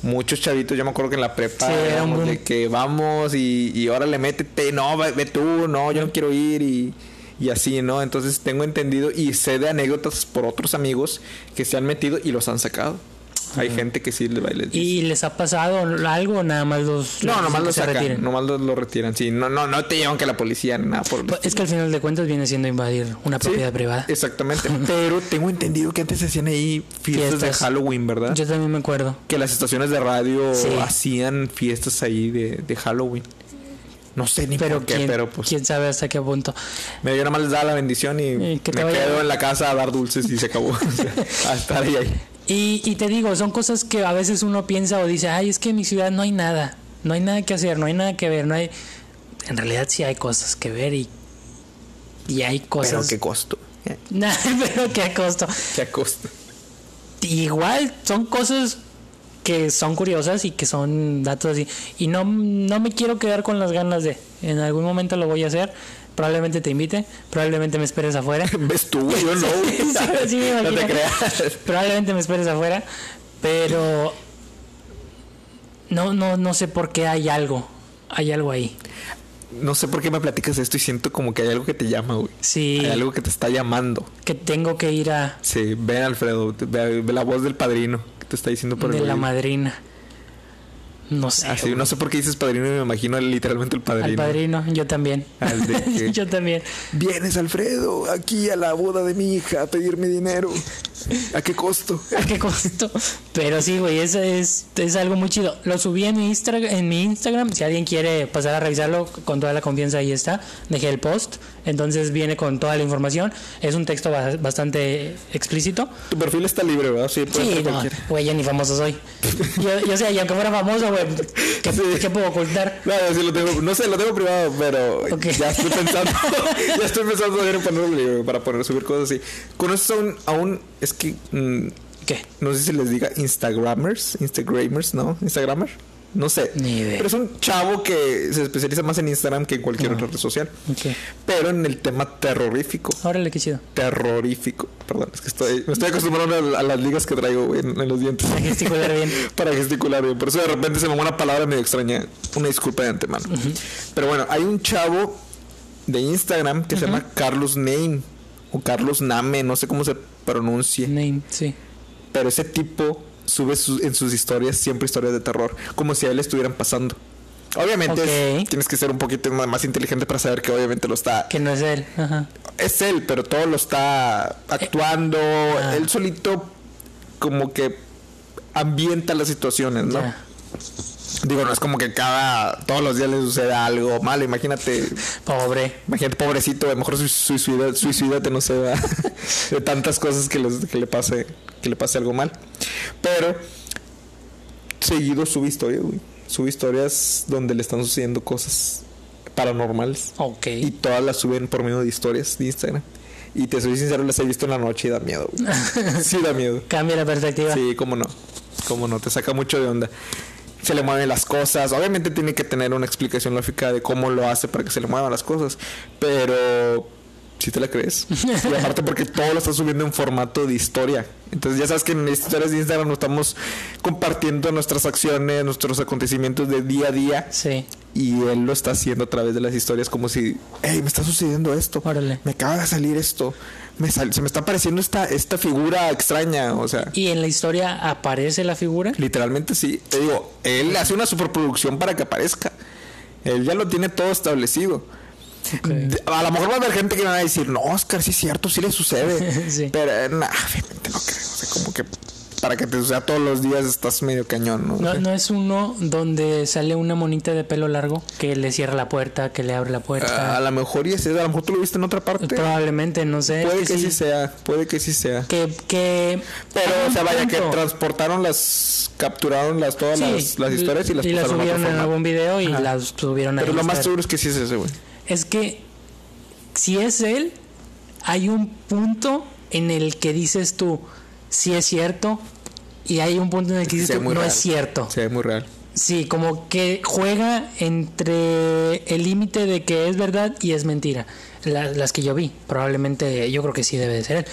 B: Muchos chavitos, yo me acuerdo que en la prepa
A: Sí,
B: éramos de que vamos y, y órale, métete. No, ve, ve tú, no, yo no quiero ir. Y, y así, ¿no? Entonces tengo entendido y sé de anécdotas por otros amigos que se han metido y los han sacado. Hay gente que sí les y les dice.
A: ¿Y les ha pasado algo o nada más los,
B: No,
A: les
B: nomás
A: dicen
B: lo
A: que se
B: sacan,
A: retiren?
B: nomás lo, lo retiran, sí. No, no, no te llevan que la policía ni nada por
A: Pues Es que al final de cuentas viene siendo invadir una
B: Sí,
A: propiedad privada.
B: Exactamente. Pero tengo entendido que antes hacían ahí fiestas, de. Halloween, ¿verdad?
A: Yo también me acuerdo.
B: Que las estaciones de radio
A: Sí.
B: hacían fiestas ahí de, de Halloween. No sé ni
A: Pero,
B: por qué,
A: quién,
B: pero pues
A: quién sabe hasta qué punto.
B: me dio nada más les daba la bendición y
A: Eh,
B: me
A: que te vaya-
B: quedo en la casa a dar dulces y se acabó. O sea, a estar ahí, ahí.
A: Y, y te digo, son cosas que a veces uno piensa o dice, ay, es que en mi ciudad no hay nada, no hay nada que hacer, no hay nada que ver, no hay... En realidad sí hay cosas que ver y, y hay
B: Pero
A: cosas...
B: qué costo.
A: Nah, pero qué costo.
B: Qué costo.
A: Igual son cosas que son curiosas y que son datos así. Y no, no me quiero quedar con las ganas de... En algún momento lo voy a hacer. Probablemente te invite, probablemente me esperes afuera.
B: ¿Ves tú? Yo no.
A: Sí, me
B: no te creas.
A: Probablemente me esperes afuera, pero no, no, no sé por qué hay algo, hay algo ahí.
B: No sé por qué me platicas esto y siento como que hay algo que te llama, güey.
A: Sí,
B: Hay algo que te está llamando.
A: que tengo que ir a
B: Sí, ven Alfredo, ve, ve la voz del padrino que te está diciendo por
A: de
B: el
A: la madrina. No sé.
B: Así,
A: güey.
B: no sé por qué dices padrino y me imagino literalmente el
A: Al
B: padrino.
A: padrino, yo también.
B: Al de que-
A: yo también.
B: Vienes Alfredo aquí a la boda de mi hija a pedirme dinero. ¿A qué costo?
A: ¿A qué costo? Pero sí, güey, eso es, es algo muy chido. Lo subí en mi, Instra- en mi Instagram. Si alguien quiere pasar a revisarlo con toda la confianza, ahí está. Dejé el post. Entonces viene con toda la información. Es un texto ba- bastante explícito.
B: Tu perfil está libre, ¿verdad? Sí,
A: Sí, no, güey, yo ni famoso soy. Yo, yo sé, y aunque fuera famoso, güey, ¿qué,
B: Sí.
A: qué puedo ocultar?
B: No, yo sí lo tengo, no sé, lo tengo privado, pero
A: Ok.
B: ya estoy pensando, ya estoy pensando en ponerlo para poner subir cosas así. ¿Conoces a un, a un es que mm,
A: ¿Qué?
B: no sé si les diga Instagramers, Instagramers, ¿no? Instagramer, no sé.
A: Ni idea.
B: Pero es un chavo que se especializa más en Instagram que en cualquier otra red social. Pero en el tema terrorífico.
A: Órale, qué chido.
B: Terrorífico. Perdón, es que estoy, me estoy acostumbrando a, a las ligas que traigo güey, en, en los dientes.
A: Para gesticular bien.
B: Para gesticular bien. Por eso de repente se me va una palabra medio extraña. Una disculpa de antemano. Pero bueno, hay un chavo de Instagram que se llama Carlos Name. O Carlos Name, no sé cómo se pronuncie.
A: Name, sí.
B: Pero ese tipo sube sus- en sus historias siempre historias de terror. Como si a él estuvieran pasando. Obviamente es- tienes que ser un poquito más, inteligente para saber que obviamente lo está...
A: Que no es él. Ajá.
B: Es él, pero todo lo está actuando.
A: ah.
B: Él solito como que ambienta las situaciones, ¿no? Digo, no es como que cada... Todos los días le sucede algo malo. Imagínate...
A: Pobre.
B: Imagínate, pobrecito, a lo mejor suicida, suicídate, no sé, ¿verdad? de tantas cosas que, les- que le pase, que le pase algo mal. Pero seguido sube historias, güey. Sube historias donde le están sucediendo cosas paranormales.
A: Ok.
B: Y todas las suben por medio de historias de Instagram. Y te soy sincero, las he visto en la noche y da miedo, güey. Sí da miedo.
A: Cambia la perspectiva.
B: Sí, cómo no. Cómo no, te saca mucho de onda. Se le mueven las cosas. Obviamente tiene que tener una explicación lógica de cómo lo hace para que se le muevan las cosas. Pero si te la crees. Y aparte porque todo lo está subiendo en formato de historia. Entonces ya sabes que en historias de Instagram nos estamos compartiendo nuestras acciones, nuestros acontecimientos de día a día.
A: Sí.
B: Y él lo está haciendo a través de las historias como si, hey, me está sucediendo esto.
A: Órale.
B: Me acaba de salir esto. Me sal- se me está apareciendo esta, esta figura extraña. O sea,
A: ¿Y en la historia aparece la figura?
B: literalmente sí. Te digo, él hace una superproducción para que aparezca. Él ya lo tiene todo establecido. A lo mejor va a haber gente que me va a decir, no, Oscar, sí es cierto, sí le sucede.
A: Sí.
B: Pero, nah, obviamente no creo. O sea, como que para que te suceda todos los días estás medio cañón, ¿no?
A: No, no es uno donde sale una monita de pelo largo que le cierra la puerta, que le abre la
B: Ah, a
A: puerta.
B: lo mejor y ese, a lo mejor tú lo viste en otra parte.
A: Probablemente, no sé.
B: Puede
A: es
B: que sí sea, puede que sí sea.
A: Que, que
B: Pero, o sea, vaya que transportaron las, capturaron las todas
A: Sí,
B: las, las historias y las a otro
A: subieron en algún video y
B: Ajá.
A: las subieron a
B: Pero lo más seguro es que sí es ese, güey.
A: Es que si es él, hay un punto en el que dices tú, sí es cierto, y hay un punto en el que dices no
B: real.
A: es cierto.
B: Se ve muy real.
A: Sí, como que juega entre el límite de que es verdad y es mentira. La- las que yo vi, probablemente yo creo que sí debe de ser él.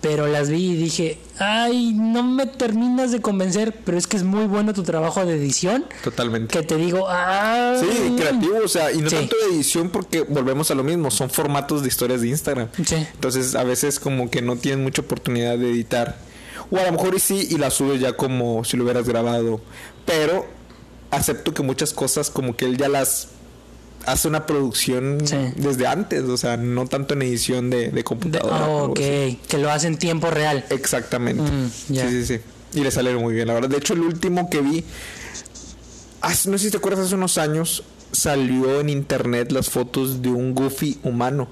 A: Pero las vi y dije, ay, no me terminas de convencer, pero es que es muy bueno tu trabajo de edición.
B: Totalmente.
A: Que te digo, ah,
B: Sí, creativo, o sea, y no
A: Sí.
B: tanto de edición porque volvemos a lo mismo, son formatos de historias de Instagram.
A: Sí.
B: Entonces, a veces como que no tienen mucha oportunidad de editar. O a lo mejor y sí, y la subes ya como si lo hubieras grabado. Pero acepto que muchas cosas como que él ya las hace una producción
A: Sí.
B: desde antes, o sea, no tanto en edición de, de computadora.
A: ok, que lo hace en tiempo real.
B: Exactamente.
A: Mm.
B: Sí, sí, sí. Y le salieron muy bien, la verdad. De hecho, el último que vi, hace- no sé si te acuerdas, hace unos años salió en internet las fotos de un Goofy humano.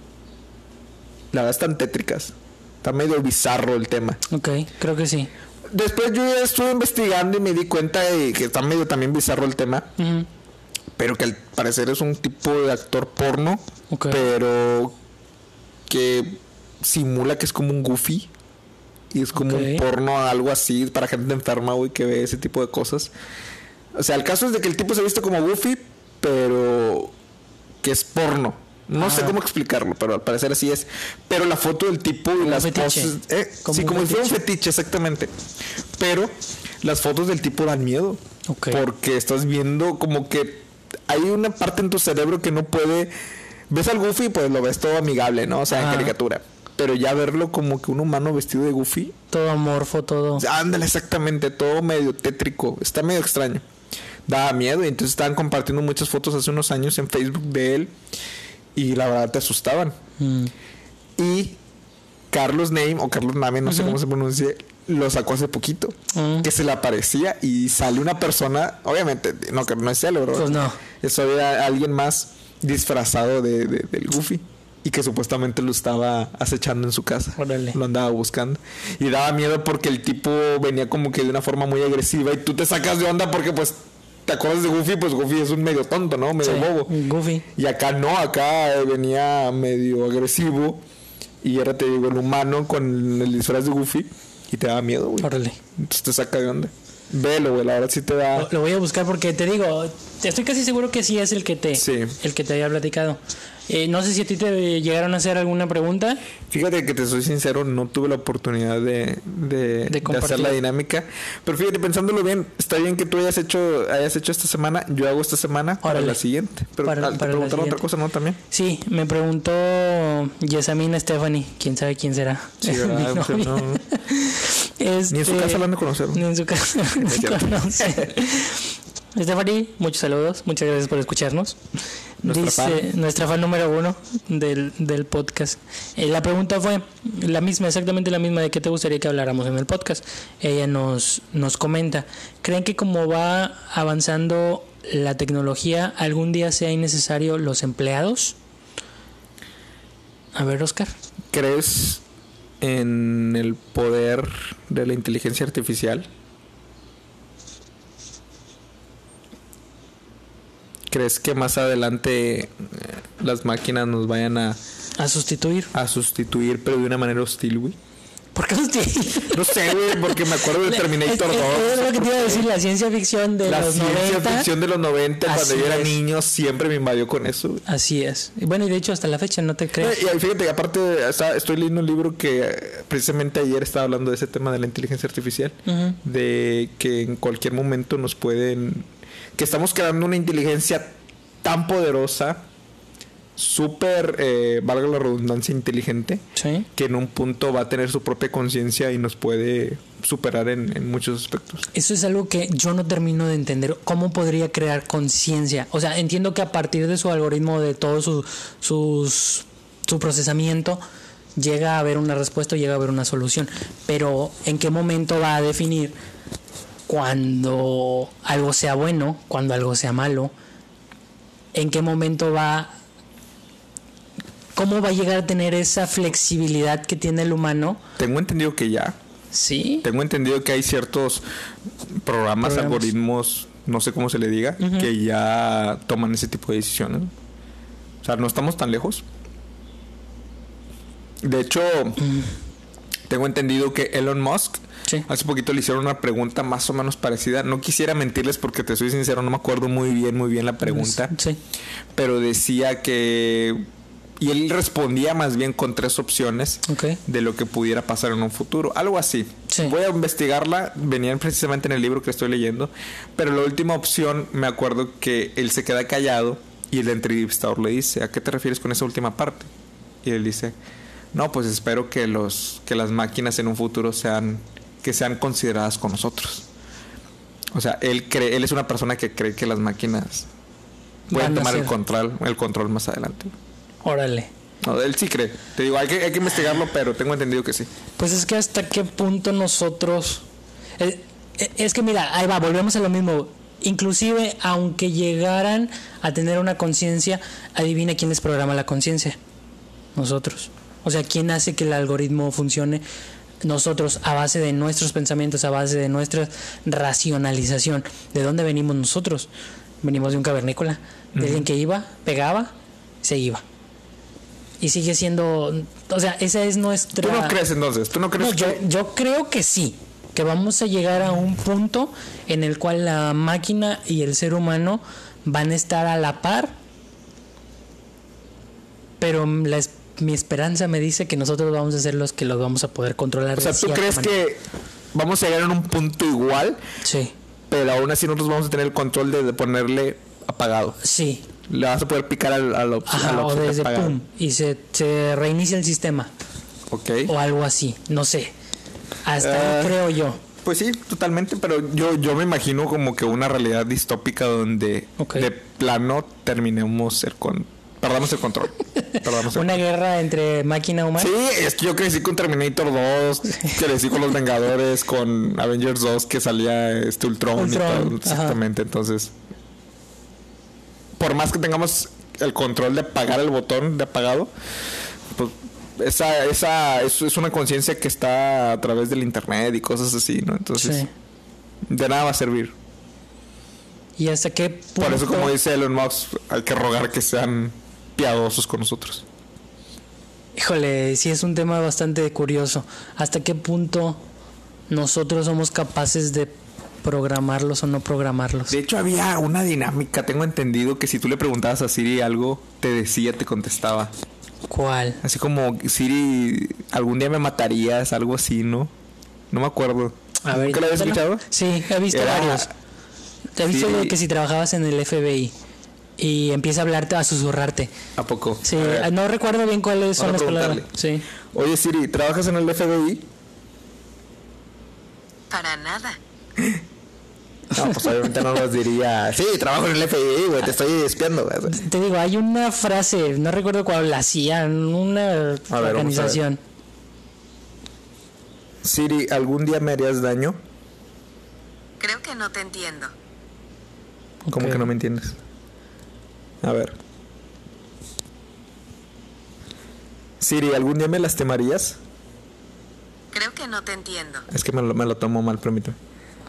B: La verdad están tétricas. Está medio bizarro el tema.
A: Ok, creo que sí.
B: Después yo ya estuve investigando y me di cuenta de que está medio también bizarro el tema. Pero que al parecer es un tipo de actor porno.
A: Ok.
B: Pero que simula que es como un goofy. Y es como un porno, algo así, para gente enferma, güey, que ve ese tipo de cosas. O sea, el caso es de que el tipo se viste como goofy, pero que es porno. No sé
A: Ah.
B: cómo explicarlo, pero al parecer así es. Pero la foto del tipo y las poses. eh,
A: Como
B: sí, como si fuera un
A: fetiche.
B: exactamente. Pero las fotos del tipo dan miedo.
A: Ok.
B: Porque estás viendo como que hay una parte en tu cerebro que no puede. Ves al Goofy, pues lo ves todo amigable, ¿no? O sea, en
A: Ajá.
B: caricatura. Pero ya verlo como que un humano vestido de Goofy.
A: Todo amorfo, todo.
B: Ándale, exactamente, todo medio tétrico. Está medio extraño. Daba miedo y entonces estaban compartiendo muchas fotos hace unos años en Facebook de él. Y la verdad te asustaban.
A: Mm.
B: Y Carlos Name, o Carlos Name, no sé cómo se pronuncia, lo sacó hace poquito.
A: Mm.
B: Que se le aparecía y sale una persona, obviamente, no, que no es él, ¿verdad?
A: Pues no.
B: Eso era alguien más disfrazado de, de- del Goofy. Y que supuestamente lo estaba acechando en su casa.
A: Órale.
B: Lo andaba buscando. Y daba miedo porque el tipo venía como que de una forma muy agresiva. Y tú te sacas de onda porque pues... ¿Te acuerdas de Goofy? Pues Goofy es un medio tonto, ¿no? Medio
A: Sí,
B: bobo.
A: Goofy.
B: Y acá no, acá venía medio agresivo. Y era, te digo, el humano con el disfraz de Goofy. Y te daba miedo, güey.
A: Órale.
B: Entonces te saca de onda. Velo, güey, la verdad sí te da.
A: Lo, lo voy a buscar porque te digo, estoy casi seguro que sí es el que te,
B: Sí.
A: el que te había platicado. Eh, no sé si a ti te llegaron a hacer alguna pregunta.
B: Fíjate que te soy sincero, no tuve la oportunidad de, de, de
A: compartir.
B: hacer la dinámica. Pero fíjate, pensándolo bien, está bien que tú hayas hecho, hayas hecho esta semana, yo hago esta semana para
A: Órale.
B: la siguiente. Pero
A: Para-
B: te
A: para
B: preguntaron otra cosa, ¿no? También.
A: Sí, me preguntó Yesamina Stephanie. ¿Quién sabe quién será?
B: Sí, ¿verdad? Pues no.
A: Este,
B: Ni en su casa lo han de conocer.
A: Ni en su casa. Stephanie, muchos saludos, muchas gracias por escucharnos.
B: Nuestra
A: Dice
B: fan.
A: nuestra fan número uno del, del podcast. Eh, la pregunta fue la misma, exactamente la misma de qué te gustaría que habláramos en el podcast. Ella nos, nos comenta, ¿creen que como va avanzando la tecnología, algún día sea innecesario los empleados? A ver, Oscar.
B: ¿Crees en el poder de la inteligencia artificial? ¿Crees que más adelante eh, las máquinas nos vayan a,
A: A sustituir.
B: a sustituir, pero de una manera hostil, güey?
A: ¿Por qué sustituir?
B: No sé, güey, porque me acuerdo de Terminator
A: Es- es- es
B: 2.
A: lo que te iba a decir, la ciencia ficción de
B: La
A: los
B: ciencia
A: 90.
B: ficción de los 90, cuando yo era
A: es.
B: niño, siempre me invadió con eso. güey.
A: Así es. Y Bueno, y de hecho hasta la fecha, ¿no te crees?
B: Y fíjate, aparte, está- estoy leyendo un libro que eh, precisamente ayer estaba hablando de ese tema de la inteligencia artificial. De que en cualquier momento nos pueden. Que estamos creando una inteligencia tan poderosa, súper, eh, valga la redundancia, inteligente,
A: Sí.
B: que en un punto va a tener su propia conciencia y nos puede superar en, en muchos aspectos.
A: Eso es algo que yo no termino de entender. ¿Cómo podría crear conciencia? O sea, entiendo que a partir de su algoritmo, de todo su, sus, su procesamiento, llega a haber una respuesta, llega a haber una solución. Pero ¿en qué momento va a definir cuando algo sea bueno, cuando algo sea malo? ¿En qué momento va... ¿Cómo va a llegar a tener esa flexibilidad que tiene el humano?
B: Tengo entendido que ya.
A: Sí.
B: Tengo entendido que hay ciertos programas,
A: Programas.
B: algoritmos, no sé cómo se le diga, que ya toman ese tipo de decisiones. O sea, no estamos tan lejos. De hecho, tengo entendido que Elon Musk
A: Sí.
B: hace poquito le hicieron una pregunta más o menos parecida. No quisiera mentirles porque te soy sincero, no me acuerdo muy bien, muy bien la pregunta.
A: Sí.
B: Pero decía que... Y él respondía más bien con tres opciones de lo que pudiera pasar en un futuro. Algo así.
A: Sí.
B: Voy a investigarla. Venían precisamente en el libro que estoy leyendo. Pero la última opción, me acuerdo que él se queda callado y el entrevistador le dice, ¿a qué te refieres con esa última parte? Y él dice, no, pues espero que los que las máquinas en un futuro sean que sean consideradas con nosotros. O sea, él cree, él es una persona que cree que las máquinas pueden tomar el control, el control más adelante.
A: Órale.
B: No, él sí cree. Te digo, hay que, hay que investigarlo, pero tengo entendido que sí.
A: Pues es que hasta qué punto nosotros... eh, eh, Es que mira, ahí va, volvemos a lo mismo. Inclusive, aunque llegaran a tener una conciencia, adivina quién les programa la conciencia. Nosotros. O sea, quién hace que el algoritmo funcione. Nosotros, a base de nuestros pensamientos, a base de nuestra racionalización. ¿De dónde venimos nosotros? Venimos de un cavernícola. De alguien que iba, pegaba, se iba. Y sigue siendo... O sea, esa es nuestra...
B: ¿Tú no crees entonces? ¿Tú no crees
A: No,
B: que.?
A: yo creo que sí, que vamos a llegar a un punto en el cual la máquina y el ser humano van a estar a la par, pero la es- mi esperanza me dice que nosotros vamos a ser los que los vamos a poder controlar.
B: O sea, ¿tú crees
A: manera.
B: que vamos a llegar en un punto igual,
A: Sí,
B: pero aún así nosotros vamos a tener el control de ponerle apagado?
A: sí.
B: Le vas a poder picar al, a la op-
A: Ajá, o desde pum, y se, se reinicia el sistema,
B: Ok.
A: o algo así, no sé. Hasta ahí creo yo.
B: Pues sí, totalmente, pero yo, yo me imagino como que una realidad distópica donde de plano terminemos el con perdamos el control. Perdamos el-
A: Una guerra entre máquina humana.
B: Sí, es que yo crecí con Terminator 2, crecí con los Vengadores, con Avengers 2 que salía este Ultron, y todo,
A: ajá.
B: exactamente, entonces por más que tengamos el control de apagar el botón de apagado, pues esa esa es, es una conciencia que está a través del internet y cosas así, ¿no? Entonces,
A: Sí.
B: de nada va a servir.
A: ¿Y hasta qué punto?
B: Por eso como dice Elon Musk, hay que rogar que sean piadosos con nosotros.
A: Híjole, sí es un tema bastante curioso. ¿Hasta qué punto nosotros somos capaces de programarlos o no programarlos?
B: De hecho, había una dinámica. Tengo entendido que si tú le preguntabas a Siri algo, te decía, te contestaba.
A: ¿Cuál?
B: Así como, Siri, algún día me matarías, algo así, ¿no? No me acuerdo.
A: A ver,
B: ¿Nunca lo habías escuchado?
A: Sí, he visto
B: Era-
A: varios. He visto
B: Sí.
A: que si trabajabas en el FBI y empieza a hablarte, a susurrarte.
B: ¿A poco?
A: Sí,
B: A ver.
A: no recuerdo bien cuáles son las palabras. Sí.
B: Oye, Siri, ¿trabajas en el FBI?
C: Para nada.
B: No, pues obviamente no nos diría, sí, trabajo en el FBI, güey, te estoy espiando. güey".
A: Te digo, hay una frase, no recuerdo cuál la hacía, en una
B: A ver, vamos a ver.
A: organización.
B: Siri, ¿algún día me harías daño?
C: Creo que no te entiendo.
B: ¿Cómo que no me entiendes? A ver. Siri, ¿algún día me lastimarías?
C: Creo que no te entiendo.
B: Es que me lo, me lo tomo mal, permíteme.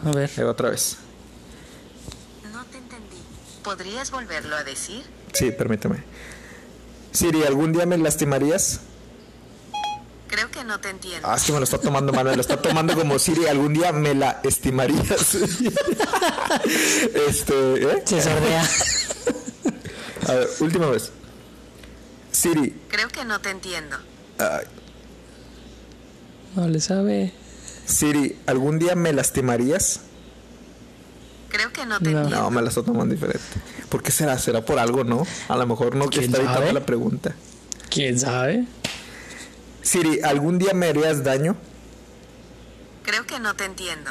A: A ver.
B: Va otra vez.
C: ¿Podrías volverlo a decir?
B: Sí, permíteme. Siri, ¿algún día me lastimarías?
C: Creo que no te entiendo.
B: Ah, es que me lo está tomando mal, me lo está tomando como Siri, ¿algún día me la estimarías? este, ¿eh?
A: Se sordea.
B: A ver, última vez. Siri,
C: Creo que no te entiendo.
B: ay,
A: No le sabe.
B: Siri, ¿algún día me lastimarías?
C: Creo que no te
A: No.
C: entiendo.
B: No, me la está tomando diferente. ¿Por qué será? ¿Será por algo, no? A lo mejor no que
A: ¿Quién
B: está evitando la pregunta.
A: ¿Quién sabe?
B: Siri, ¿algún día me harías daño?
C: Creo que no te entiendo.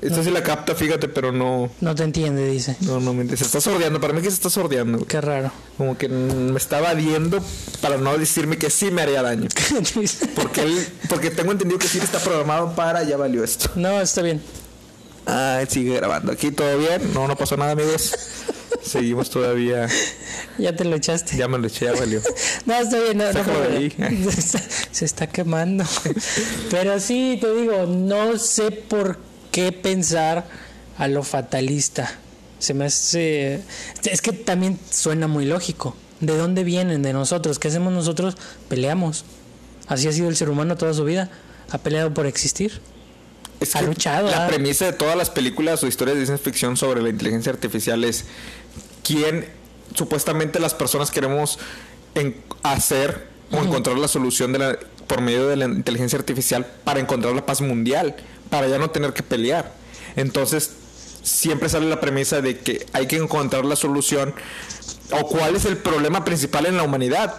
B: Esta sí la capta, fíjate, pero no.
A: No te entiende, dice.
B: No, no, me- se está sordeando. Para mí que se está sordeando. güey.
A: Qué raro.
B: Como que me está evadiendo para no decirme que sí me haría daño. Porque él, porque tengo entendido que Siri está programado para ya valió esto.
A: no, está bien.
B: Ah, sigue grabando. Aquí todo bien. No, no pasó nada, amigos. Seguimos todavía.
A: Ya te lo echaste.
B: Ya me lo eché, ya valió.
A: No, está bien, no, no
B: ahí.
A: Se está quemando. Pero sí, te digo, no sé por qué pensar a lo fatalista. Se me hace. Es que también suena muy lógico. ¿De dónde vienen? De nosotros. ¿Qué hacemos nosotros? Peleamos. Así ha sido el ser humano toda su vida. Ha peleado por existir.
B: Es
A: Ha
B: que
A: luchado,
B: La premisa de todas las películas o historias de ciencia ficción sobre la inteligencia artificial es quién supuestamente las personas queremos en- hacer o encontrar la solución de la, por medio de la inteligencia artificial para encontrar la paz mundial, para ya no tener que pelear. Entonces, siempre sale la premisa de que hay que encontrar la solución o cuál es el problema principal en la humanidad.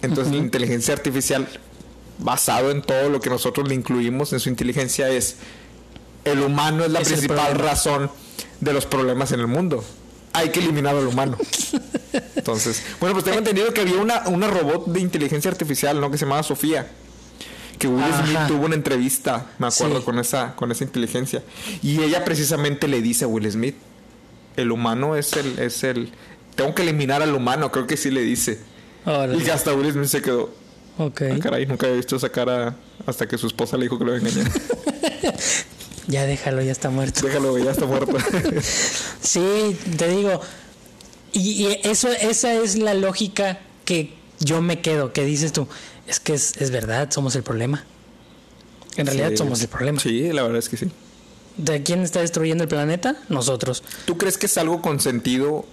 B: Entonces, la inteligencia artificial basado en todo lo que nosotros le incluimos en su inteligencia es el humano es la
A: Es
B: principal razón de los problemas en el mundo. Hay que eliminar al humano. Entonces, bueno, pues tengo entendido que había una, una robot de inteligencia artificial, ¿no? Que se llamaba Sofía. Que Will. Smith tuvo una entrevista, me acuerdo,
A: Sí.
B: con esa, con esa inteligencia. Y ella precisamente le dice a Will Smith, el humano es el, es el, tengo que eliminar al humano, creo que sí le dice.
A: Órale.
B: Y hasta Will Smith se quedó,
A: Ok.
B: Ah, caray, nunca había visto esa cara hasta que su esposa le dijo que lo engañar.
A: Ya déjalo, ya está muerto.
B: Déjalo, ya está muerto.
A: Sí, te digo. Y, y eso, esa es la lógica que yo me quedo, que dices tú, es que es, es verdad, somos el problema. En realidad
B: Sí.
A: somos el problema.
B: Sí, la verdad es que sí.
A: ¿De quién está destruyendo el planeta? Nosotros.
B: ¿Tú crees que es algo consentido?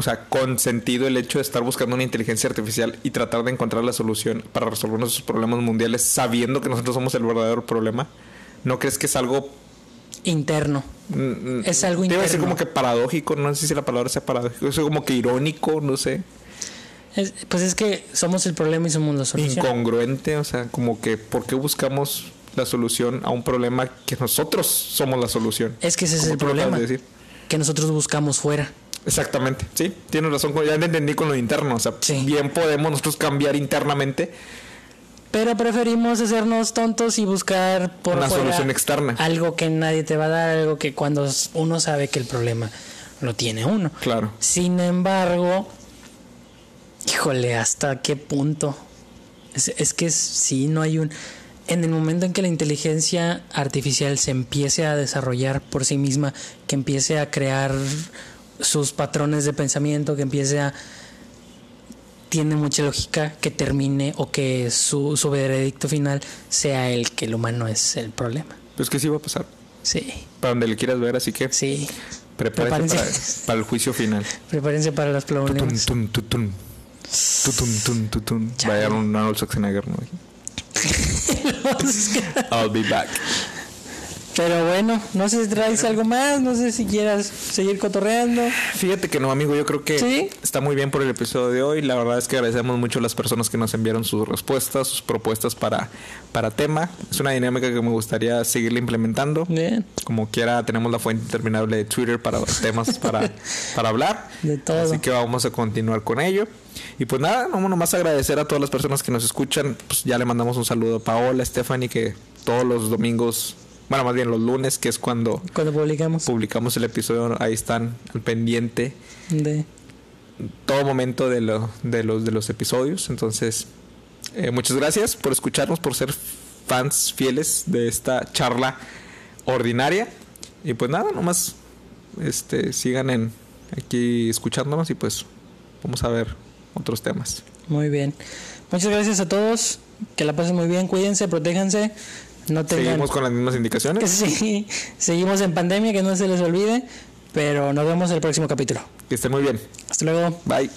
B: O sea, consentido el hecho de estar buscando una inteligencia artificial y tratar de encontrar la solución para resolver nuestros problemas mundiales sabiendo que nosotros somos el verdadero problema? ¿No crees que es algo...
A: Interno.
B: mm, mm,
A: Es algo
B: te iba a decir
A: interno.
B: como que paradójico, no sé si la palabra sea paradójico, es como que irónico, no sé,
A: Es- pues es que somos el problema y somos la solución.
B: incongruente, o sea, como que ¿por qué buscamos la solución a un problema que nosotros somos la solución?
A: Es que ese es el problema.
B: de decir.
A: Que nosotros buscamos fuera.
B: Exactamente, sí, tienes razón, ya te entendí con lo interno, o sea,
A: Sí.
B: bien podemos nosotros cambiar internamente
A: Pero preferimos hacernos tontos y buscar por
B: Una
A: fuera
B: solución externa.
A: Algo que nadie te va a dar, algo que cuando uno sabe que el problema lo tiene uno.
B: Claro.
A: Sin embargo, híjole, ¿hasta qué punto? Es, es que sí, no hay un... En el momento en que la inteligencia artificial se empiece a desarrollar por sí misma, que empiece a crear sus patrones de pensamiento, que empiece a... Tiene mucha lógica que termine o que su, su veredicto final sea el que el humano es el problema.
B: Pues que sí va a pasar.
A: Sí,
B: Para donde le quieras ver, así que
A: sí.
B: prepárense para,
A: Prepárense.
B: para el juicio final.
A: Prepárense para las problemas.
B: tun, tutun. Tutun, tun, tutun. Vaya un Arnold Schwarzenegger, ¿no? I'll be back.
A: Pero bueno, no sé si traes algo más, no sé si quieras seguir cotorreando.
B: Fíjate que no, amigo, yo creo que
A: ¿Sí?
B: está muy bien por el episodio de hoy. La verdad es que agradecemos mucho a las personas que nos enviaron sus respuestas, sus propuestas para, para tema. Es una dinámica que me gustaría seguirle implementando.
A: Bien.
B: Como quiera, tenemos la fuente interminable de Twitter para temas para, para hablar.
A: De todo.
B: Así que vamos a continuar con ello. Y pues nada, vamos nomás a agradecer a todas las personas que nos escuchan. Pues ya le mandamos un saludo a Paola, a Stephanie, que todos los domingos, bueno, más bien los lunes, que es cuando
A: Cuando publicamos.
B: publicamos el episodio, ahí están al pendiente
A: De...
B: todo momento de, lo- de, los, de los episodios. Entonces, eh, muchas gracias por escucharnos, por ser fans fieles de esta charla ordinaria. Y pues nada, nomás este, sigan en, aquí escuchándonos y pues vamos a ver otros temas.
A: Muy bien. Muchas gracias a todos. Que la pasen muy bien. Cuídense, protéjanse. No tengan.
B: Seguimos con las mismas indicaciones.
A: Sí, seguimos en pandemia, que no se les olvide. Pero nos vemos en el próximo capítulo.
B: Que estén muy bien.
A: Hasta luego.
B: Bye.